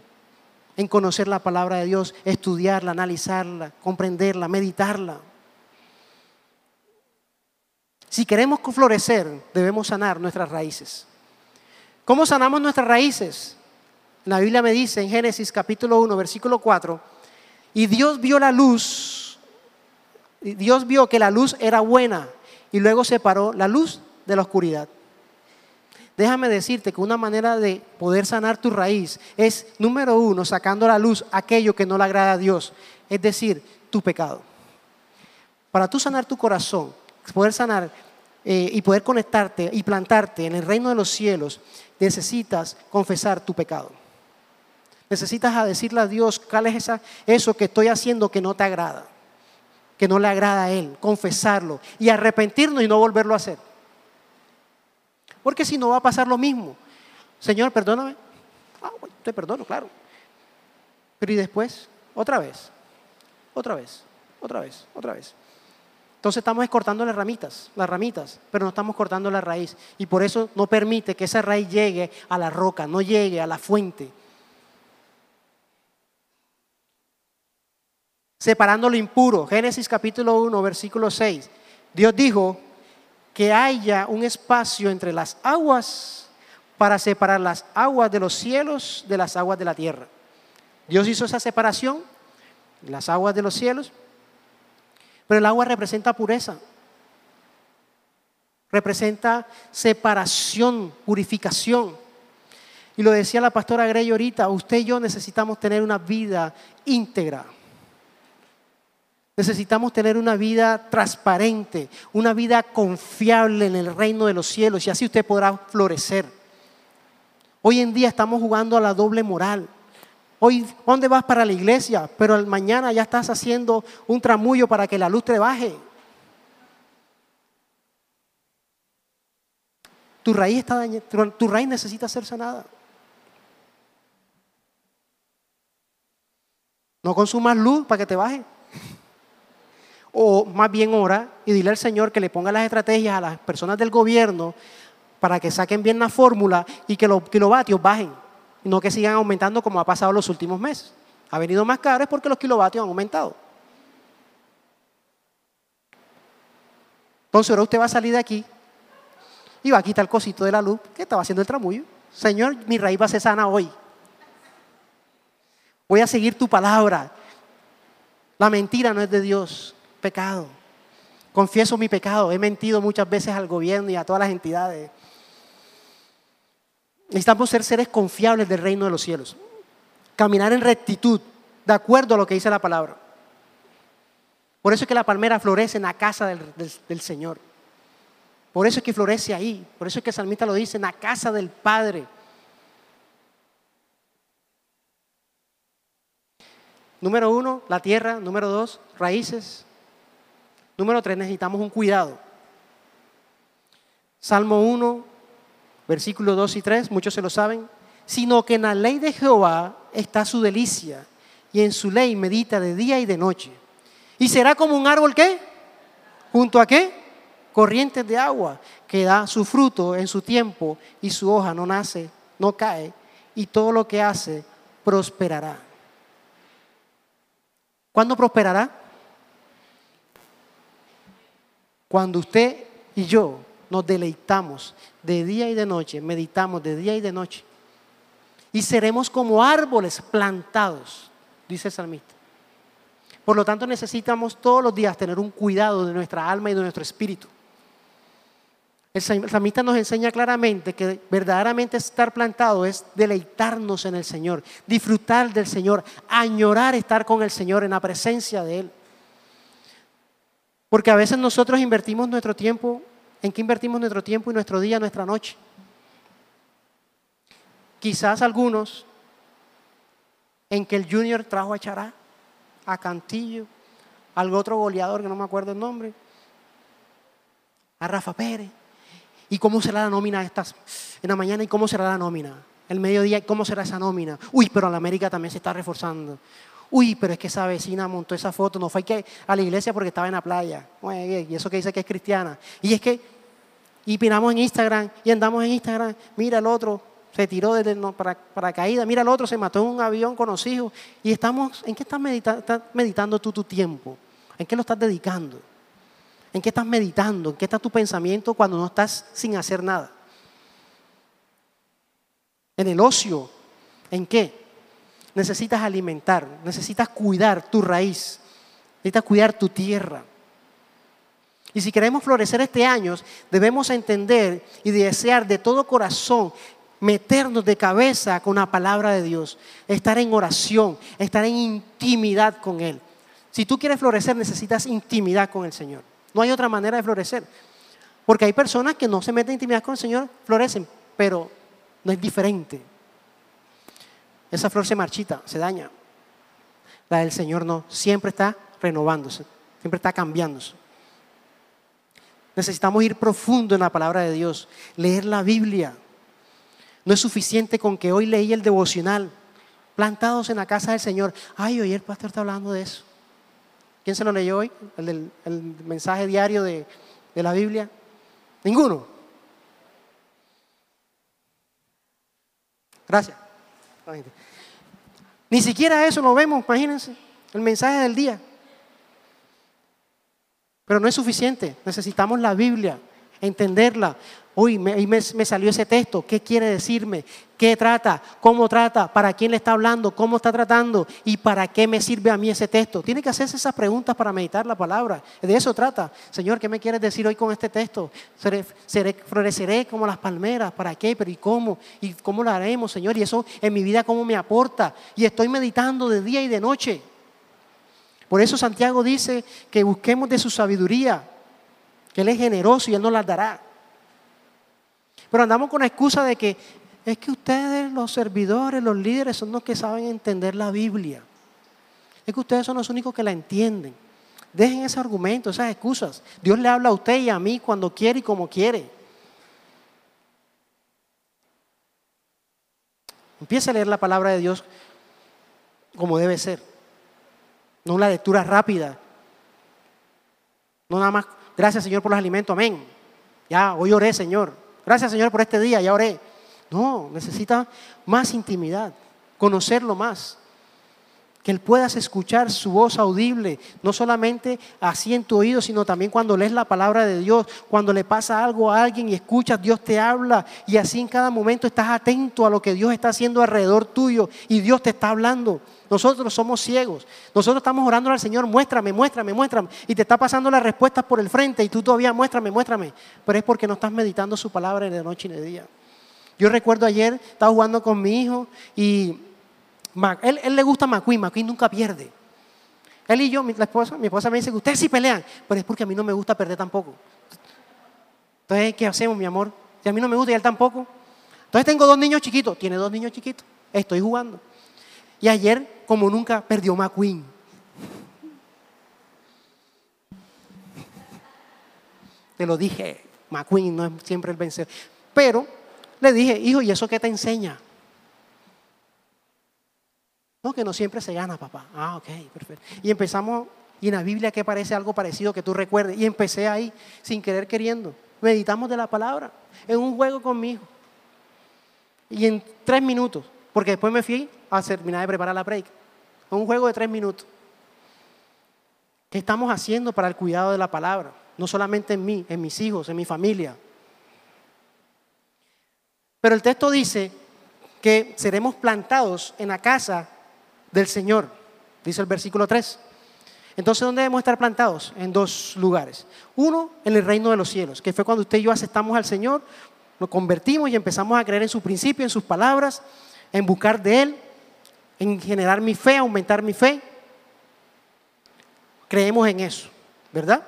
en conocer la palabra de Dios, estudiarla, analizarla, comprenderla, meditarla. Si queremos florecer, debemos sanar nuestras raíces. ¿Cómo sanamos nuestras raíces? La Biblia me dice en Génesis capítulo 1, versículo 4, y Dios vio la luz, Dios vio que la luz era buena y luego separó la luz de la oscuridad. Déjame decirte que una manera de poder sanar tu raíz es, número uno, sacando a la luz aquello que no le agrada a Dios, es decir, tu pecado. Para tú sanar tu corazón, poder sanar eh, y poder conectarte y plantarte en el reino de los cielos, necesitas confesar tu pecado. Necesitas a decirle a Dios, ¿cuál es esa, eso que estoy haciendo que no te agrada? Que no le agrada a Él, confesarlo y arrepentirnos y no volverlo a hacer. Porque si no va a pasar lo mismo. Señor, perdóname. Ah, te perdono, claro. Pero y después, otra vez, otra vez, otra vez, otra vez. Entonces estamos cortando las ramitas, las ramitas, pero no estamos cortando la raíz. Y por eso no permite que esa raíz llegue a la roca, no llegue a la fuente. Separando lo impuro. Génesis capítulo 1, versículo 6. Dios dijo que haya un espacio entre las aguas para separar las aguas de los cielos de las aguas de la tierra. Dios hizo esa separación, las aguas de los cielos pero el agua representa pureza, representa separación, purificación. Y lo decía la pastora Grey ahorita, usted y yo necesitamos tener una vida íntegra. Necesitamos tener una vida transparente, una vida confiable en el reino de los cielos y así usted podrá florecer. Hoy en día estamos jugando a la doble moral. Hoy, ¿dónde vas para la iglesia? Pero mañana ya estás haciendo un tramullo para que la luz te baje. Tu raíz, está dañada, tu raíz necesita ser sanada. No consumas luz para que te baje. O más bien ora y dile al Señor que le ponga las estrategias a las personas del gobierno para que saquen bien la fórmula y que los kilovatios bajen, no que sigan aumentando como ha pasado los últimos meses. Ha venido más caro es porque los kilovatios han aumentado. Entonces ahora usted va a salir de aquí y va a quitar el cosito de la luz que estaba haciendo el tramullo. Señor, mi raíz va a ser sana hoy. Voy a seguir tu palabra. La mentira no es de Dios, pecado. Confieso mi pecado. He mentido muchas veces al gobierno y a todas las entidades. Necesitamos ser seres confiables del reino de los cielos. Caminar en rectitud, de acuerdo a lo que dice la palabra. Por eso es que la palmera florece en la casa del, Señor. Por eso es que florece ahí. Por eso es que el salmista lo dice, en la casa del Padre. Número uno, la tierra. Número dos, raíces. Número tres, necesitamos un cuidado. Salmo 1, versículos 2 y 3, muchos se lo saben. Sino que en la ley de Jehová está su delicia, y en su ley medita de día y de noche. Y será como un árbol que, junto a qué? Corrientes de agua, que da su fruto en su tiempo y su hoja no nace, no cae, y todo lo que hace prosperará. ¿Cuándo prosperará? Cuando usted y yo nos deleitamos de día y de noche, meditamos de día y de noche, y seremos como árboles plantados, dice el salmista. Por lo tanto, necesitamos todos los días tener un cuidado de nuestra alma y de nuestro espíritu. El salmista nos enseña claramente que verdaderamente estar plantado es deleitarnos en el Señor, disfrutar del Señor, añorar estar con el Señor en la presencia de Él. Porque a veces nosotros invertimos nuestro tiempo, ¿en qué invertimos nuestro tiempo y nuestro día, nuestra noche? Quizás algunos en que el Junior trajo a Chará a Cantillo, al otro goleador que no me acuerdo el nombre, a Rafa Pérez. ¿Y cómo será la nómina estas en la mañana? ¿Y cómo será la nómina? El mediodía, ¿cómo será esa nómina? Uy, pero la América también se está reforzando. Uy, pero es que esa vecina montó esa foto, no fue a la iglesia porque estaba en la playa. Y eso que dice que es cristiana. Y es que, y pinamos en Instagram, y andamos en Instagram, mira el otro, se tiró para, para, caída, mira el otro, se mató en un avión con los hijos. Y estamos, ¿en qué estás, meditando tú tu tiempo? ¿En qué lo estás dedicando? ¿En qué estás meditando? ¿En qué está tu pensamiento cuando no estás sin hacer nada? En el ocio, ¿en qué? Necesitas alimentar, necesitas cuidar tu raíz, necesitas cuidar tu tierra. Y si queremos florecer este año, debemos entender y desear de todo corazón meternos de cabeza con la palabra de Dios, estar en oración, estar en intimidad con Él. Si tú quieres florecer, necesitas intimidad con el Señor. No hay otra manera de florecer. Porque hay personas que no se meten en intimidad con el Señor, florecen, pero no es diferente. Esa flor se marchita, se daña. La del Señor no, siempre está renovándose, siempre está cambiándose. Necesitamos ir profundo en la palabra de Dios, leer la Biblia, no es suficiente con que hoy leí el devocional, plantados en la casa del Señor. Ay, hoy el pastor está hablando de eso. ¿Quién se lo leyó hoy? El, mensaje diario de, de la Biblia. Ninguno. Gracias. Ni siquiera eso lo vemos, imagínense, el mensaje del día. Pero no es suficiente, necesitamos la Biblia, entenderla, Uy, me, salió ese texto. ¿Qué quiere decirme? ¿Qué trata? ¿Cómo trata? ¿Para quién le está hablando? ¿Cómo está tratando? ¿Y para qué me sirve a mí ese texto? Tiene que hacerse esas preguntas para meditar la palabra. De eso trata. Señor, ¿qué me quieres decir hoy con este texto? Seré, floreceré como las palmeras. ¿Para qué? ¿Pero y cómo? ¿Y cómo lo haremos, Señor? Y eso en mi vida, ¿cómo me aporta? Y estoy meditando de día y de noche. Por eso Santiago dice que busquemos de su sabiduría, que Él es generoso y Él nos la dará. Pero andamos con la excusa de que es que ustedes, los servidores, los líderes, son los que saben entender la Biblia. Es que ustedes son los únicos que la entienden. Dejen ese argumento, esas excusas. Dios le habla a usted y a mí cuando quiere y como quiere. Empiece a leer la palabra de Dios como debe ser. No una lectura rápida. No nada más, gracias Señor por los alimentos, amén. Ya, hoy oré, Señor. Gracias Señor por este día, ya oré. No, necesita más intimidad, conocerlo más que Él puedas escuchar su voz audible, no solamente así en tu oído, sino también cuando lees la palabra de Dios, cuando le pasa algo a alguien y escuchas, Dios te habla y así en cada momento estás atento a lo que Dios está haciendo alrededor tuyo y Dios te está hablando. Nosotros somos ciegos, nosotros estamos orando al Señor, muéstrame, muéstrame, muéstrame, y te está pasando las respuestas por el frente y tú todavía muéstrame, muéstrame, pero es porque no estás meditando su palabra de noche y de día. Yo recuerdo ayer, estaba jugando con mi hijo y él, él le gusta McQueen, McQueen nunca pierde. Él y yo, mi, esposa, mi esposa me dice que ustedes sí pelean, pero es porque a mí no me gusta perder tampoco. Entonces, ¿qué hacemos, mi amor? Si a mí no me gusta y él tampoco. Entonces tengo dos niños chiquitos, tiene dos niños chiquitos, estoy jugando. Y ayer, como nunca, perdió McQueen. Te lo dije, McQueen no es siempre el vencedor. Pero le dije, hijo, ¿y eso qué te enseña? No, que no siempre se gana, papá. Ah, ok, perfecto. Y empezamos, y en la Biblia que parece algo parecido que tú recuerdes. Y empecé ahí, sin querer queriendo. Meditamos de la palabra, en un juego con mi hijo. Y en tres minutos, porque después me fui a terminar de preparar la break. Un juego de tres minutos. ¿Qué estamos haciendo para el cuidado de la palabra? No solamente en mí, en mis hijos, en mi familia. Pero el texto dice que seremos plantados en la casa del Señor, dice el versículo 3. Entonces, ¿dónde debemos estar plantados? En dos lugares. Uno, en el reino de los cielos, que fue cuando usted y yo aceptamos al Señor, nos convertimos y empezamos a creer en su principio, en sus palabras, en buscar de Él, en generar mi fe, aumentar mi fe. Creemos en eso, ¿verdad?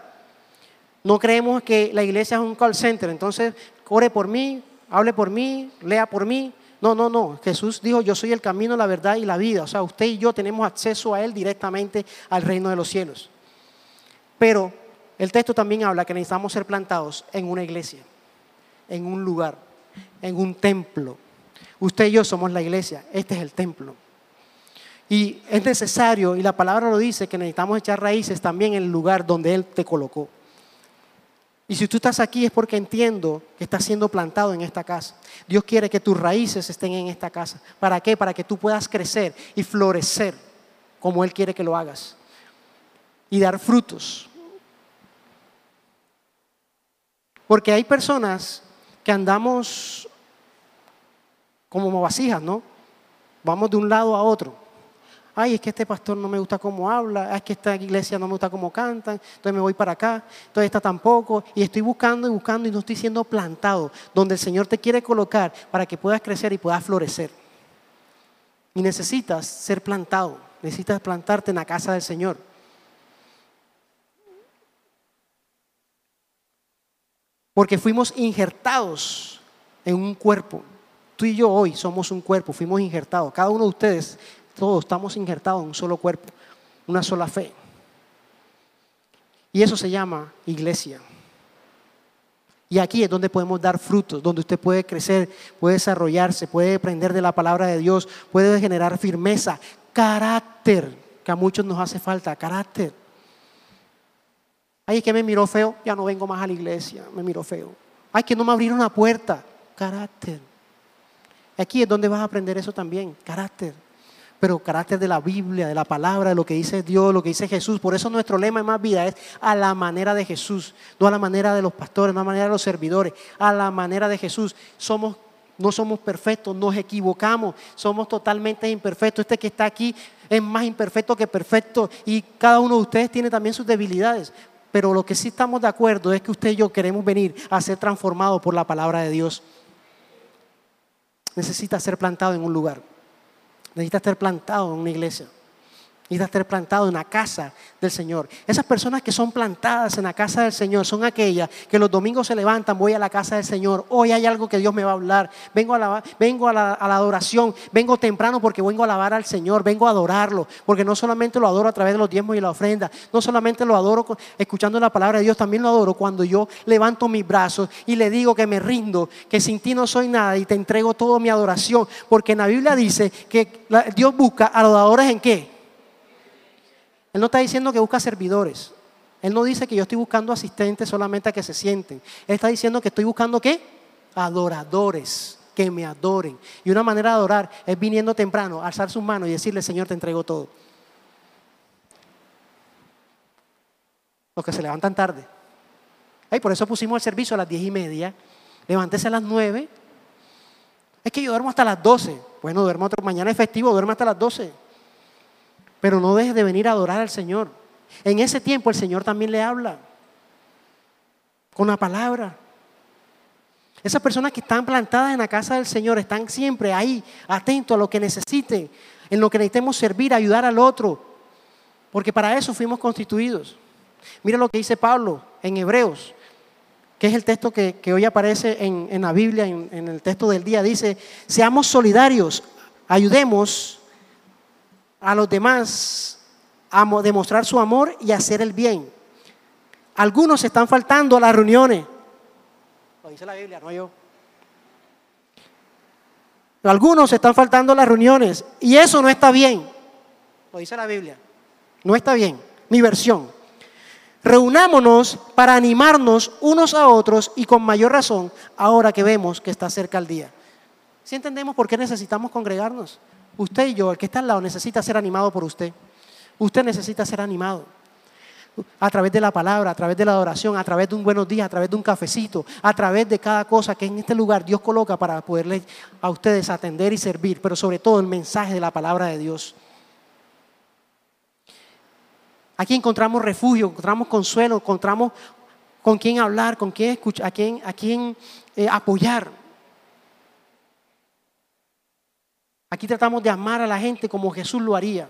No creemos que la iglesia es un call center, entonces ore por mí, hable por mí, lea por mí, no, no, no. Jesús dijo, yo soy el camino, la verdad y la vida. O sea, usted y yo tenemos acceso a Él directamente al reino de los cielos. Pero el texto también habla que necesitamos ser plantados en una iglesia, en un lugar, en un templo. Usted y yo somos la iglesia, este es el templo. Y es necesario, y la palabra lo dice, que necesitamos echar raíces también en el lugar donde Él te colocó. Y si tú estás aquí es porque entiendo que estás siendo plantado en esta casa. Dios quiere que tus raíces estén en esta casa. ¿Para qué? Para que tú puedas crecer y florecer como Él quiere que lo hagas. Y dar frutos. Porque hay personas que andamos como vasijas, ¿no? Vamos de un lado a otro ay, es que este pastor no me gusta cómo habla, es que esta iglesia no me gusta cómo cantan, entonces me voy para acá, entonces esta tampoco, y estoy buscando y buscando y no estoy siendo plantado, donde el Señor te quiere colocar para que puedas crecer y puedas florecer. Y necesitas ser plantado, necesitas plantarte en la casa del Señor. Porque fuimos injertados en un cuerpo. Tú y yo hoy somos un cuerpo, fuimos injertados. Cada uno de ustedes todos estamos injertados en un solo cuerpo, una sola fe. Y eso se llama iglesia. Y aquí es donde podemos dar frutos, donde usted puede crecer, puede desarrollarse, puede aprender de la palabra de Dios, puede generar firmeza, carácter, que a muchos nos hace falta, carácter. Ay, que me miró feo, ya no vengo más a la iglesia, me miró feo. Ay, que no me abrieron una puerta, carácter. Aquí es donde vas a aprender eso también, carácter pero carácter de la Biblia, de la palabra, de lo que dice Dios, lo que dice Jesús. Por eso nuestro lema en más vida es a la manera de Jesús, no a la manera de los pastores, no a la manera de los servidores, a la manera de Jesús. Somos no somos perfectos, nos equivocamos, somos totalmente imperfectos. Este que está aquí es más imperfecto que perfecto y cada uno de ustedes tiene también sus debilidades. Pero lo que sí estamos de acuerdo es que usted y yo queremos venir a ser transformados por la palabra de Dios. Necesita ser plantado en un lugar. Necesita estar plantado en una iglesia. Necesita estar plantado en la casa del Señor. Esas personas que son plantadas en la casa del Señor son aquellas que los domingos se levantan, voy a la casa del Señor, hoy hay algo que Dios me va a hablar, vengo a la, vengo a la, adoración, vengo temprano porque vengo a alabar al Señor, vengo a adorarlo, porque no solamente lo adoro a través de los diezmos y la ofrenda, no solamente lo adoro escuchando la palabra de Dios, también lo adoro cuando yo levanto mis brazos y le digo que me rindo, que sin ti no soy nada y te entrego toda mi adoración, porque en la Biblia dice que Dios busca adoradores en qué? Él no está diciendo que busca servidores. Él no dice que yo estoy buscando asistentes solamente a que se sienten. Él está diciendo que estoy buscando qué? Adoradores que me adoren. Y una manera de adorar es viniendo temprano, alzar sus manos y decirle, Señor, te entrego todo. Los que se levantan tarde. Y por eso pusimos el servicio a las diez y media. Levántese a las nueve. Es que yo duermo hasta las doce. Bueno, duermo otro. Mañana es festivo, duermo hasta las doce. Pero no dejes de venir a adorar al Señor. En ese tiempo el Señor también le habla. Con la palabra. Esas personas que están plantadas en la casa del Señor están siempre ahí, atentos a lo que necesiten, en lo que necesitemos servir, ayudar al otro. Porque para eso fuimos constituidos. Mira lo que dice Pablo en Hebreos, que es el texto que, hoy aparece en, la Biblia, en, en el texto del día. Dice, seamos solidarios, ayudemos a los demás a demostrar su amor y hacer el bien. Algunos están faltando a las reuniones lo dice la Biblia, no yo. Algunos están faltando las reuniones y eso no está bien. Lo dice la Biblia. No está bien. Mi versión. Reunámonos para animarnos unos a otros y con mayor razón ahora que vemos que está cerca el día. Si entendemos por qué necesitamos congregarnos? Usted y yo, el que está al lado, necesita ser animado por usted. Usted necesita ser animado a través de la palabra, a través de la adoración, a través de un buenos días, a través de un cafecito, a través de cada cosa que en este lugar Dios coloca para poderles a ustedes atender y servir, pero sobre todo el mensaje de la palabra de Dios. Aquí encontramos refugio, encontramos consuelo, encontramos con quién hablar, con quién escuchar, a quién, a quién eh, apoyar. Aquí tratamos de amar a la gente como Jesús lo haría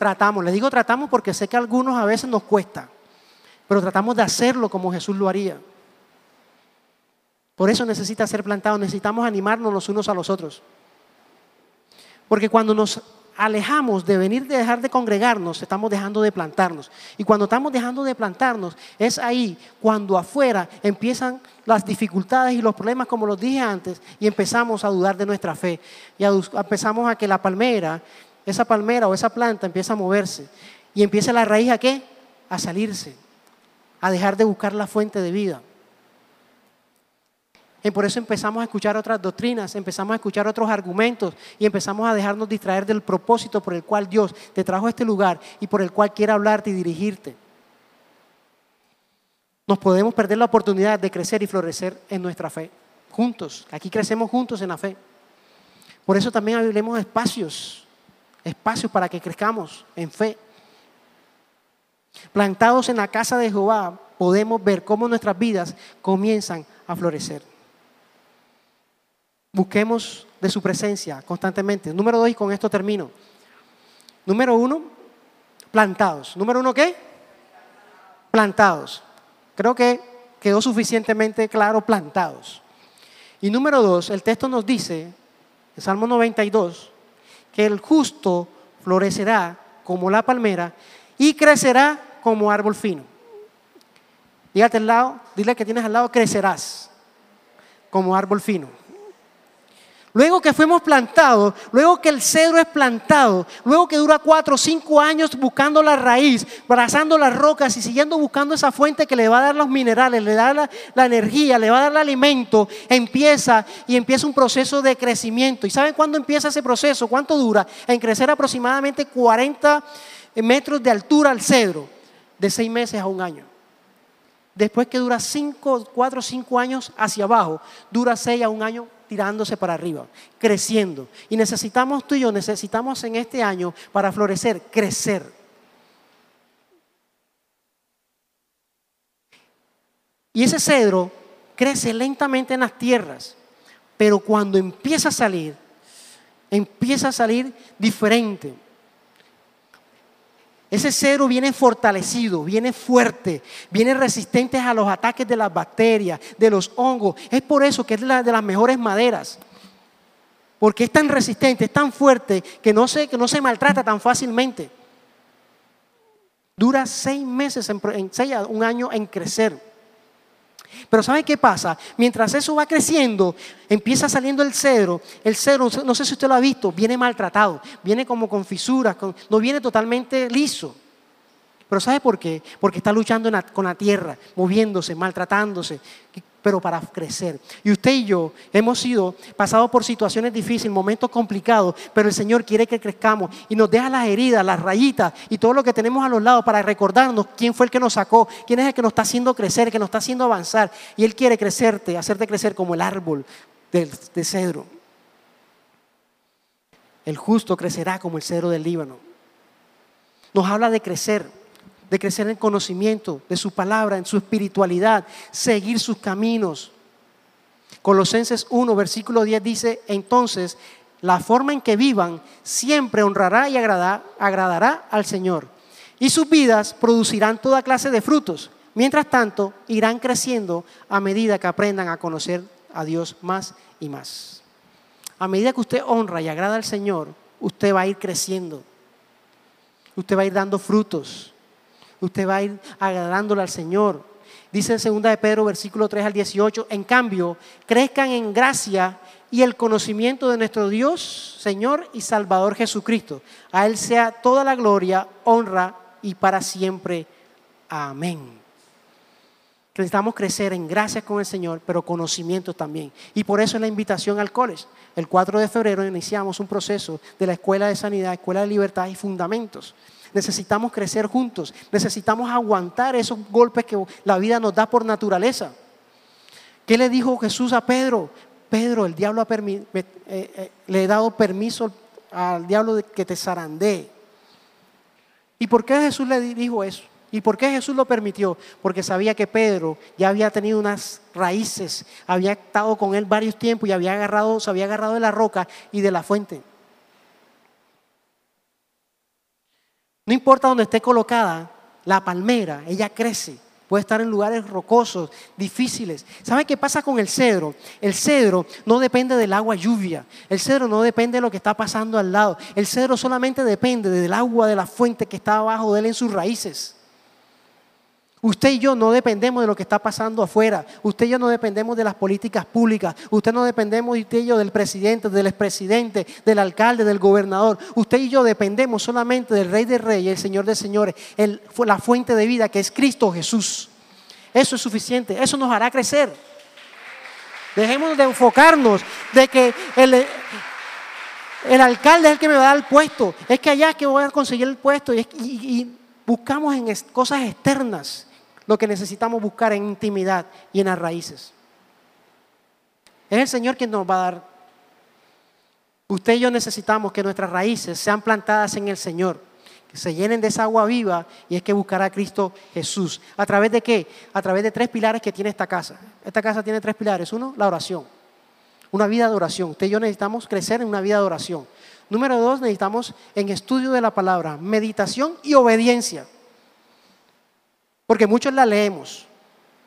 tratamos. Les digo tratamos porque sé que a algunos a veces nos cuesta, pero tratamos de hacerlo como Jesús lo haría. Por eso necesita ser plantado, necesitamos animarnos los unos a los otros. Porque cuando nos alejamos de venir de dejar de congregarnos, estamos dejando de plantarnos. Y cuando estamos dejando de plantarnos, es ahí cuando afuera empiezan las dificultades y los problemas, como los dije antes, y empezamos a dudar de nuestra fe. Y empezamos a que la palmera esa palmera o esa planta empieza a moverse y empieza la raíz a qué? A salirse, a dejar de buscar la fuente de vida. Y por eso empezamos a escuchar otras doctrinas, empezamos a escuchar otros argumentos y empezamos a dejarnos distraer del propósito por el cual Dios te trajo a este lugar y por el cual quiere hablarte y dirigirte. Nos podemos perder la oportunidad de crecer y florecer en nuestra fe, juntos. Aquí crecemos juntos en la fe. Por eso también hablemos espacios espacios para que crezcamos en fe. Plantados en la casa de Jehová, podemos ver cómo nuestras vidas comienzan a florecer. Busquemos de su presencia constantemente. Número dos, y con esto termino. Número uno, plantados. Número uno, ¿qué? Plantados. Creo que quedó suficientemente claro, plantados. Y número dos, el texto nos dice, en Salmo 92, que el justo florecerá como la palmera y crecerá como árbol fino. Dígate al lado, dile que tienes al lado, crecerás como árbol fino. Luego que fuimos plantados, luego que el cedro es plantado, luego que dura cuatro o cinco años buscando la raíz, abrazando las rocas y siguiendo buscando esa fuente que le va a dar los minerales, le da la, la, energía, le va a dar el alimento, empieza y empieza un proceso de crecimiento. ¿Y saben cuándo empieza ese proceso? ¿Cuánto dura? En crecer aproximadamente 40 metros de altura al cedro, de seis meses a un año. Después que dura cinco, cuatro o cinco años hacia abajo, dura seis a un año tirándose para arriba, creciendo. Y necesitamos tú y yo, necesitamos en este año para florecer, crecer. Y ese cedro crece lentamente en las tierras, pero cuando empieza a salir, empieza a salir diferente. Ese cedro viene fortalecido, viene fuerte, viene resistente a los ataques de las bacterias, de los hongos. Es por eso que es la de las mejores maderas. Porque es tan resistente, es tan fuerte que no se, que no se maltrata tan fácilmente. Dura seis meses, en, un año en crecer. Pero ¿saben qué pasa? Mientras eso va creciendo, empieza saliendo el cedro. El cedro, no sé si usted lo ha visto, viene maltratado, viene como con fisuras, no viene totalmente liso. Pero ¿sabe por qué? Porque está luchando con la tierra, moviéndose, maltratándose, pero para crecer. Y usted y yo hemos sido pasados por situaciones difíciles, momentos complicados, pero el Señor quiere que crezcamos y nos deja las heridas, las rayitas y todo lo que tenemos a los lados para recordarnos quién fue el que nos sacó, quién es el que nos está haciendo crecer, que nos está haciendo avanzar. Y Él quiere crecerte, hacerte crecer como el árbol de cedro. El justo crecerá como el cedro del Líbano. Nos habla de crecer de crecer en conocimiento de su palabra, en su espiritualidad, seguir sus caminos. Colosenses 1, versículo 10 dice, entonces, la forma en que vivan siempre honrará y agradará, agradará al Señor. Y sus vidas producirán toda clase de frutos. Mientras tanto, irán creciendo a medida que aprendan a conocer a Dios más y más. A medida que usted honra y agrada al Señor, usted va a ir creciendo. Usted va a ir dando frutos usted va a ir agradándole al Señor. Dice en 2 de Pedro, versículo 3 al 18, en cambio, crezcan en gracia y el conocimiento de nuestro Dios, Señor y Salvador Jesucristo. A Él sea toda la gloria, honra y para siempre. Amén. Necesitamos crecer en gracia con el Señor, pero conocimiento también. Y por eso es la invitación al college. El 4 de febrero iniciamos un proceso de la Escuela de Sanidad, Escuela de Libertad y Fundamentos. Necesitamos crecer juntos. Necesitamos aguantar esos golpes que la vida nos da por naturaleza. ¿Qué le dijo Jesús a Pedro? Pedro, el diablo eh, eh, le he dado permiso al diablo de que te zarandee. ¿Y por qué Jesús le dijo eso? ¿Y por qué Jesús lo permitió? Porque sabía que Pedro ya había tenido unas raíces, había estado con él varios tiempos y había agarrado, se había agarrado de la roca y de la fuente. No importa dónde esté colocada la palmera, ella crece. Puede estar en lugares rocosos, difíciles. ¿Saben qué pasa con el cedro? El cedro no depende del agua lluvia. El cedro no depende de lo que está pasando al lado. El cedro solamente depende del agua de la fuente que está abajo de él en sus raíces. Usted y yo no dependemos de lo que está pasando afuera. Usted y yo no dependemos de las políticas públicas. Usted no dependemos, usted y yo, del presidente, del expresidente, del alcalde, del gobernador. Usted y yo dependemos solamente del Rey de Reyes, el Señor de Señores, la fuente de vida que es Cristo Jesús. Eso es suficiente. Eso nos hará crecer. Dejemos de enfocarnos de que el, alcalde es el que me va a dar el puesto. Es que allá que voy a conseguir el puesto. y buscamos en cosas externas lo que necesitamos buscar en intimidad y en las raíces. Es el Señor quien nos va a dar. Usted y yo necesitamos que nuestras raíces sean plantadas en el Señor, que se llenen de esa agua viva y es que buscará a Cristo Jesús. ¿A través de qué? A través de tres pilares que tiene esta casa. Esta casa tiene tres pilares. Uno, la oración. Una vida de oración. Usted y yo necesitamos crecer en una vida de oración. Número dos, necesitamos en estudio de la palabra, meditación y obediencia. Porque muchos la leemos,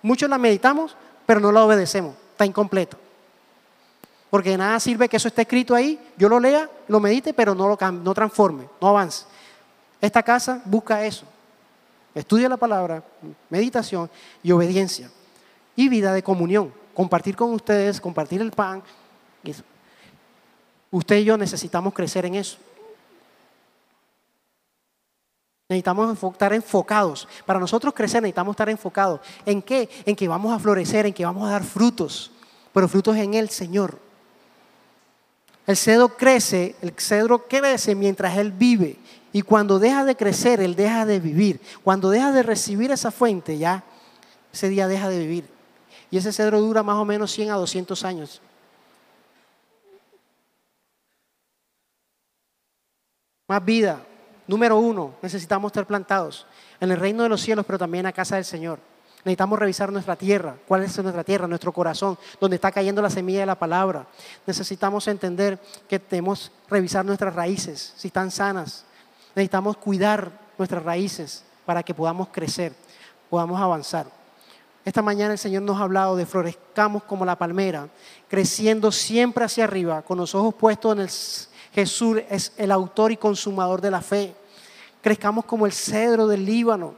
muchos la meditamos, pero no la obedecemos. Está incompleto. Porque de nada sirve que eso esté escrito ahí, yo lo lea, lo medite, pero no lo no transforme, no avance. Esta casa busca eso. Estudia la palabra, meditación y obediencia. Y vida de comunión. Compartir con ustedes, compartir el pan. Usted y yo necesitamos crecer en eso. Necesitamos estar enfocados. Para nosotros crecer necesitamos estar enfocados. ¿En qué? En que vamos a florecer, en que vamos a dar frutos. Pero frutos en el Señor. El cedro crece, el cedro crece mientras Él vive. Y cuando deja de crecer, Él deja de vivir. Cuando deja de recibir esa fuente, ya ese día deja de vivir. Y ese cedro dura más o menos 100 a 200 años. Más vida, Número uno, necesitamos estar plantados en el reino de los cielos, pero también en la casa del Señor. Necesitamos revisar nuestra tierra. ¿Cuál es nuestra tierra? Nuestro corazón, donde está cayendo la semilla de la palabra. Necesitamos entender que tenemos revisar nuestras raíces, si están sanas. Necesitamos cuidar nuestras raíces para que podamos crecer, podamos avanzar. Esta mañana el Señor nos ha hablado de florezcamos como la palmera, creciendo siempre hacia arriba, con los ojos puestos en el Jesús es el autor y consumador de la fe. Crezcamos como el cedro del Líbano,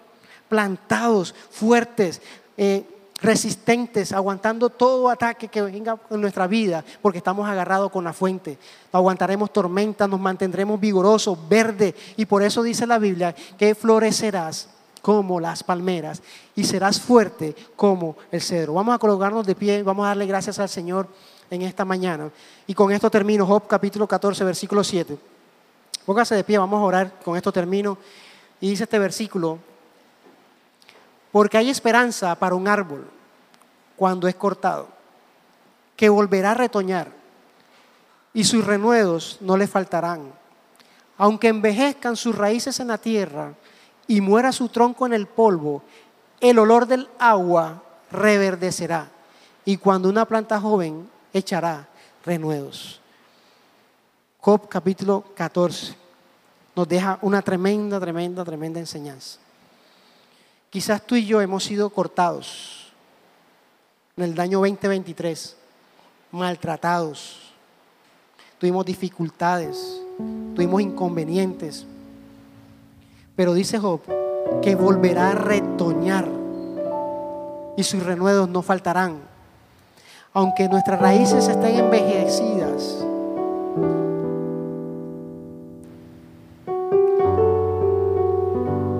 plantados, fuertes, eh, resistentes, aguantando todo ataque que venga en nuestra vida, porque estamos agarrados con la fuente. Aguantaremos tormentas, nos mantendremos vigorosos, verdes, y por eso dice la Biblia que florecerás como las palmeras y serás fuerte como el cedro. Vamos a colocarnos de pie, vamos a darle gracias al Señor en esta mañana. Y con esto termino, Job capítulo 14, versículo 7. Póngase de pie, vamos a orar, con esto termino. Y dice este versículo, porque hay esperanza para un árbol cuando es cortado, que volverá a retoñar y sus renuevos no le faltarán. Aunque envejezcan sus raíces en la tierra y muera su tronco en el polvo, el olor del agua reverdecerá y cuando una planta joven echará renuevos. Job capítulo 14 nos deja una tremenda, tremenda, tremenda enseñanza. Quizás tú y yo hemos sido cortados en el año 2023, maltratados, tuvimos dificultades, tuvimos inconvenientes. Pero dice Job que volverá a retoñar y sus renuevos no faltarán. Aunque nuestras raíces estén envejecidas,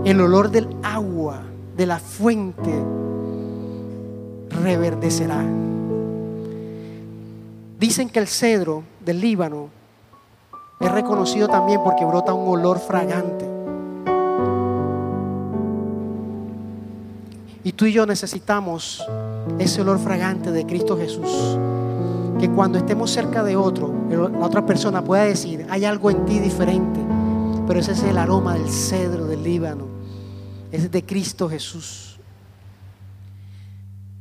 el olor del agua de la fuente reverdecerá. Dicen que el cedro del Líbano es reconocido también porque brota un olor fragante. Y tú y yo necesitamos ese olor fragante de Cristo Jesús. Que cuando estemos cerca de otro, la otra persona pueda decir, hay algo en ti diferente. Pero ese es el aroma del cedro del Líbano. Es de Cristo Jesús.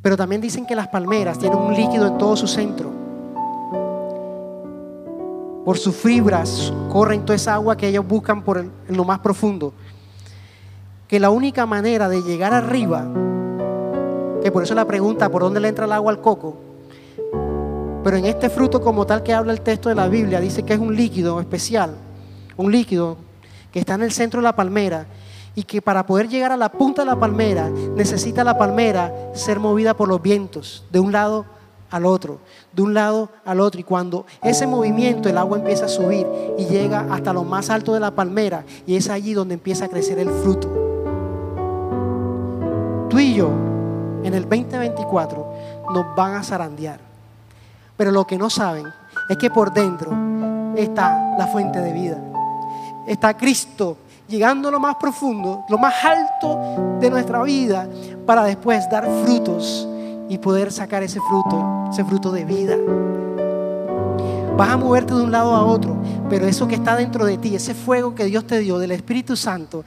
Pero también dicen que las palmeras tienen un líquido en todo su centro por sus fibras corren toda esa agua que ellos buscan por en lo más profundo. Que la única manera de llegar arriba, que por eso la pregunta, ¿por dónde le entra el agua al coco? Pero en este fruto como tal que habla el texto de la Biblia, dice que es un líquido especial, un líquido que está en el centro de la palmera y que para poder llegar a la punta de la palmera necesita la palmera ser movida por los vientos de un lado al otro, de un lado al otro. Y cuando ese movimiento, el agua empieza a subir y llega hasta lo más alto de la palmera, y es allí donde empieza a crecer el fruto. Tú y yo, en el 2024, nos van a zarandear. Pero lo que no saben es que por dentro está la fuente de vida. Está Cristo llegando a lo más profundo, lo más alto de nuestra vida, para después dar frutos y poder sacar ese fruto, ese fruto de vida. Vas a moverte de un lado a otro, pero eso que está dentro de ti, ese fuego que Dios te dio del Espíritu Santo,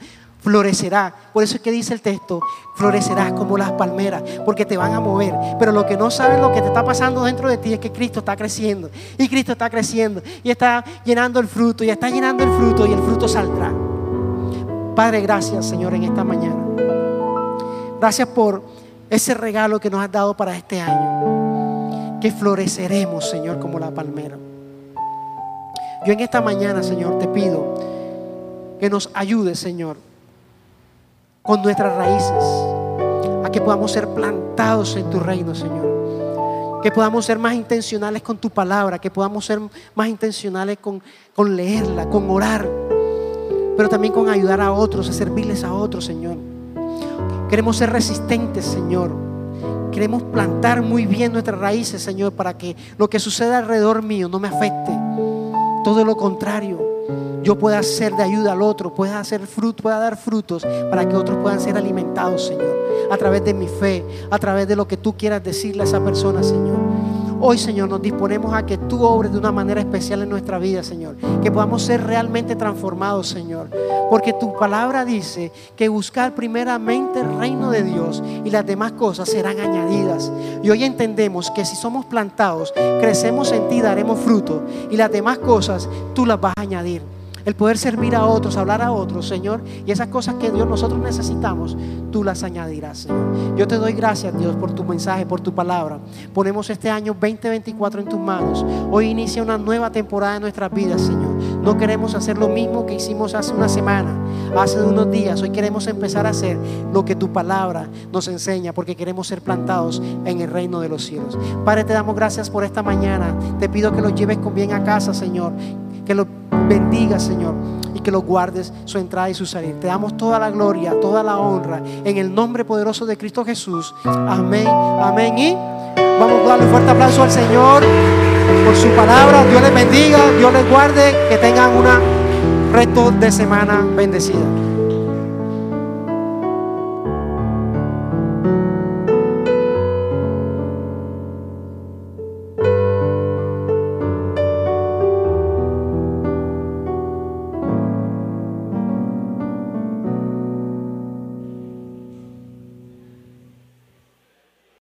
florecerá. Por eso es que dice el texto, florecerás como las palmeras, porque te van a mover. Pero lo que no sabes, lo que te está pasando dentro de ti es que Cristo está creciendo. Y Cristo está creciendo y está llenando el fruto, y está llenando el fruto y el fruto saldrá. Padre, gracias Señor en esta mañana. Gracias por ese regalo que nos has dado para este año. Que floreceremos, Señor, como la palmera. Yo en esta mañana, Señor, te pido que nos ayudes, Señor, con nuestras raíces, a que podamos ser plantados en tu reino, Señor. Que podamos ser más intencionales con tu palabra, que podamos ser más intencionales con, con leerla, con orar, pero también con ayudar a otros, a servirles a otros, Señor. Queremos ser resistentes, Señor. Queremos plantar muy bien nuestras raíces, Señor, para que lo que suceda alrededor mío no me afecte. Todo lo contrario, yo pueda ser de ayuda al otro, pueda hacer fruto, pueda dar frutos para que otros puedan ser alimentados, Señor, a través de mi fe, a través de lo que tú quieras decirle a esa persona, Señor. Hoy, Señor, nos disponemos a que tú obres de una manera especial en nuestra vida, Señor. Que podamos ser realmente transformados, Señor. Porque tu palabra dice que buscar primeramente el reino de Dios y las demás cosas serán añadidas. Y hoy entendemos que si somos plantados, crecemos en ti, daremos fruto. Y las demás cosas tú las vas a añadir el poder servir a otros, hablar a otros, Señor. Y esas cosas que Dios nosotros necesitamos, tú las añadirás, Señor. Yo te doy gracias, Dios, por tu mensaje, por tu palabra. Ponemos este año 2024 en tus manos. Hoy inicia una nueva temporada en nuestras vidas, Señor. No queremos hacer lo mismo que hicimos hace una semana, hace unos días. Hoy queremos empezar a hacer lo que tu palabra nos enseña, porque queremos ser plantados en el reino de los cielos. Padre, te damos gracias por esta mañana. Te pido que los lleves con bien a casa, Señor. Que lo bendiga, Señor. Y que los guardes su entrada y su salir. Te damos toda la gloria, toda la honra en el nombre poderoso de Cristo Jesús. Amén, amén. Y vamos a darle un fuerte aplauso al Señor por su palabra. Dios les bendiga, Dios les guarde, que tengan un resto de semana bendecida.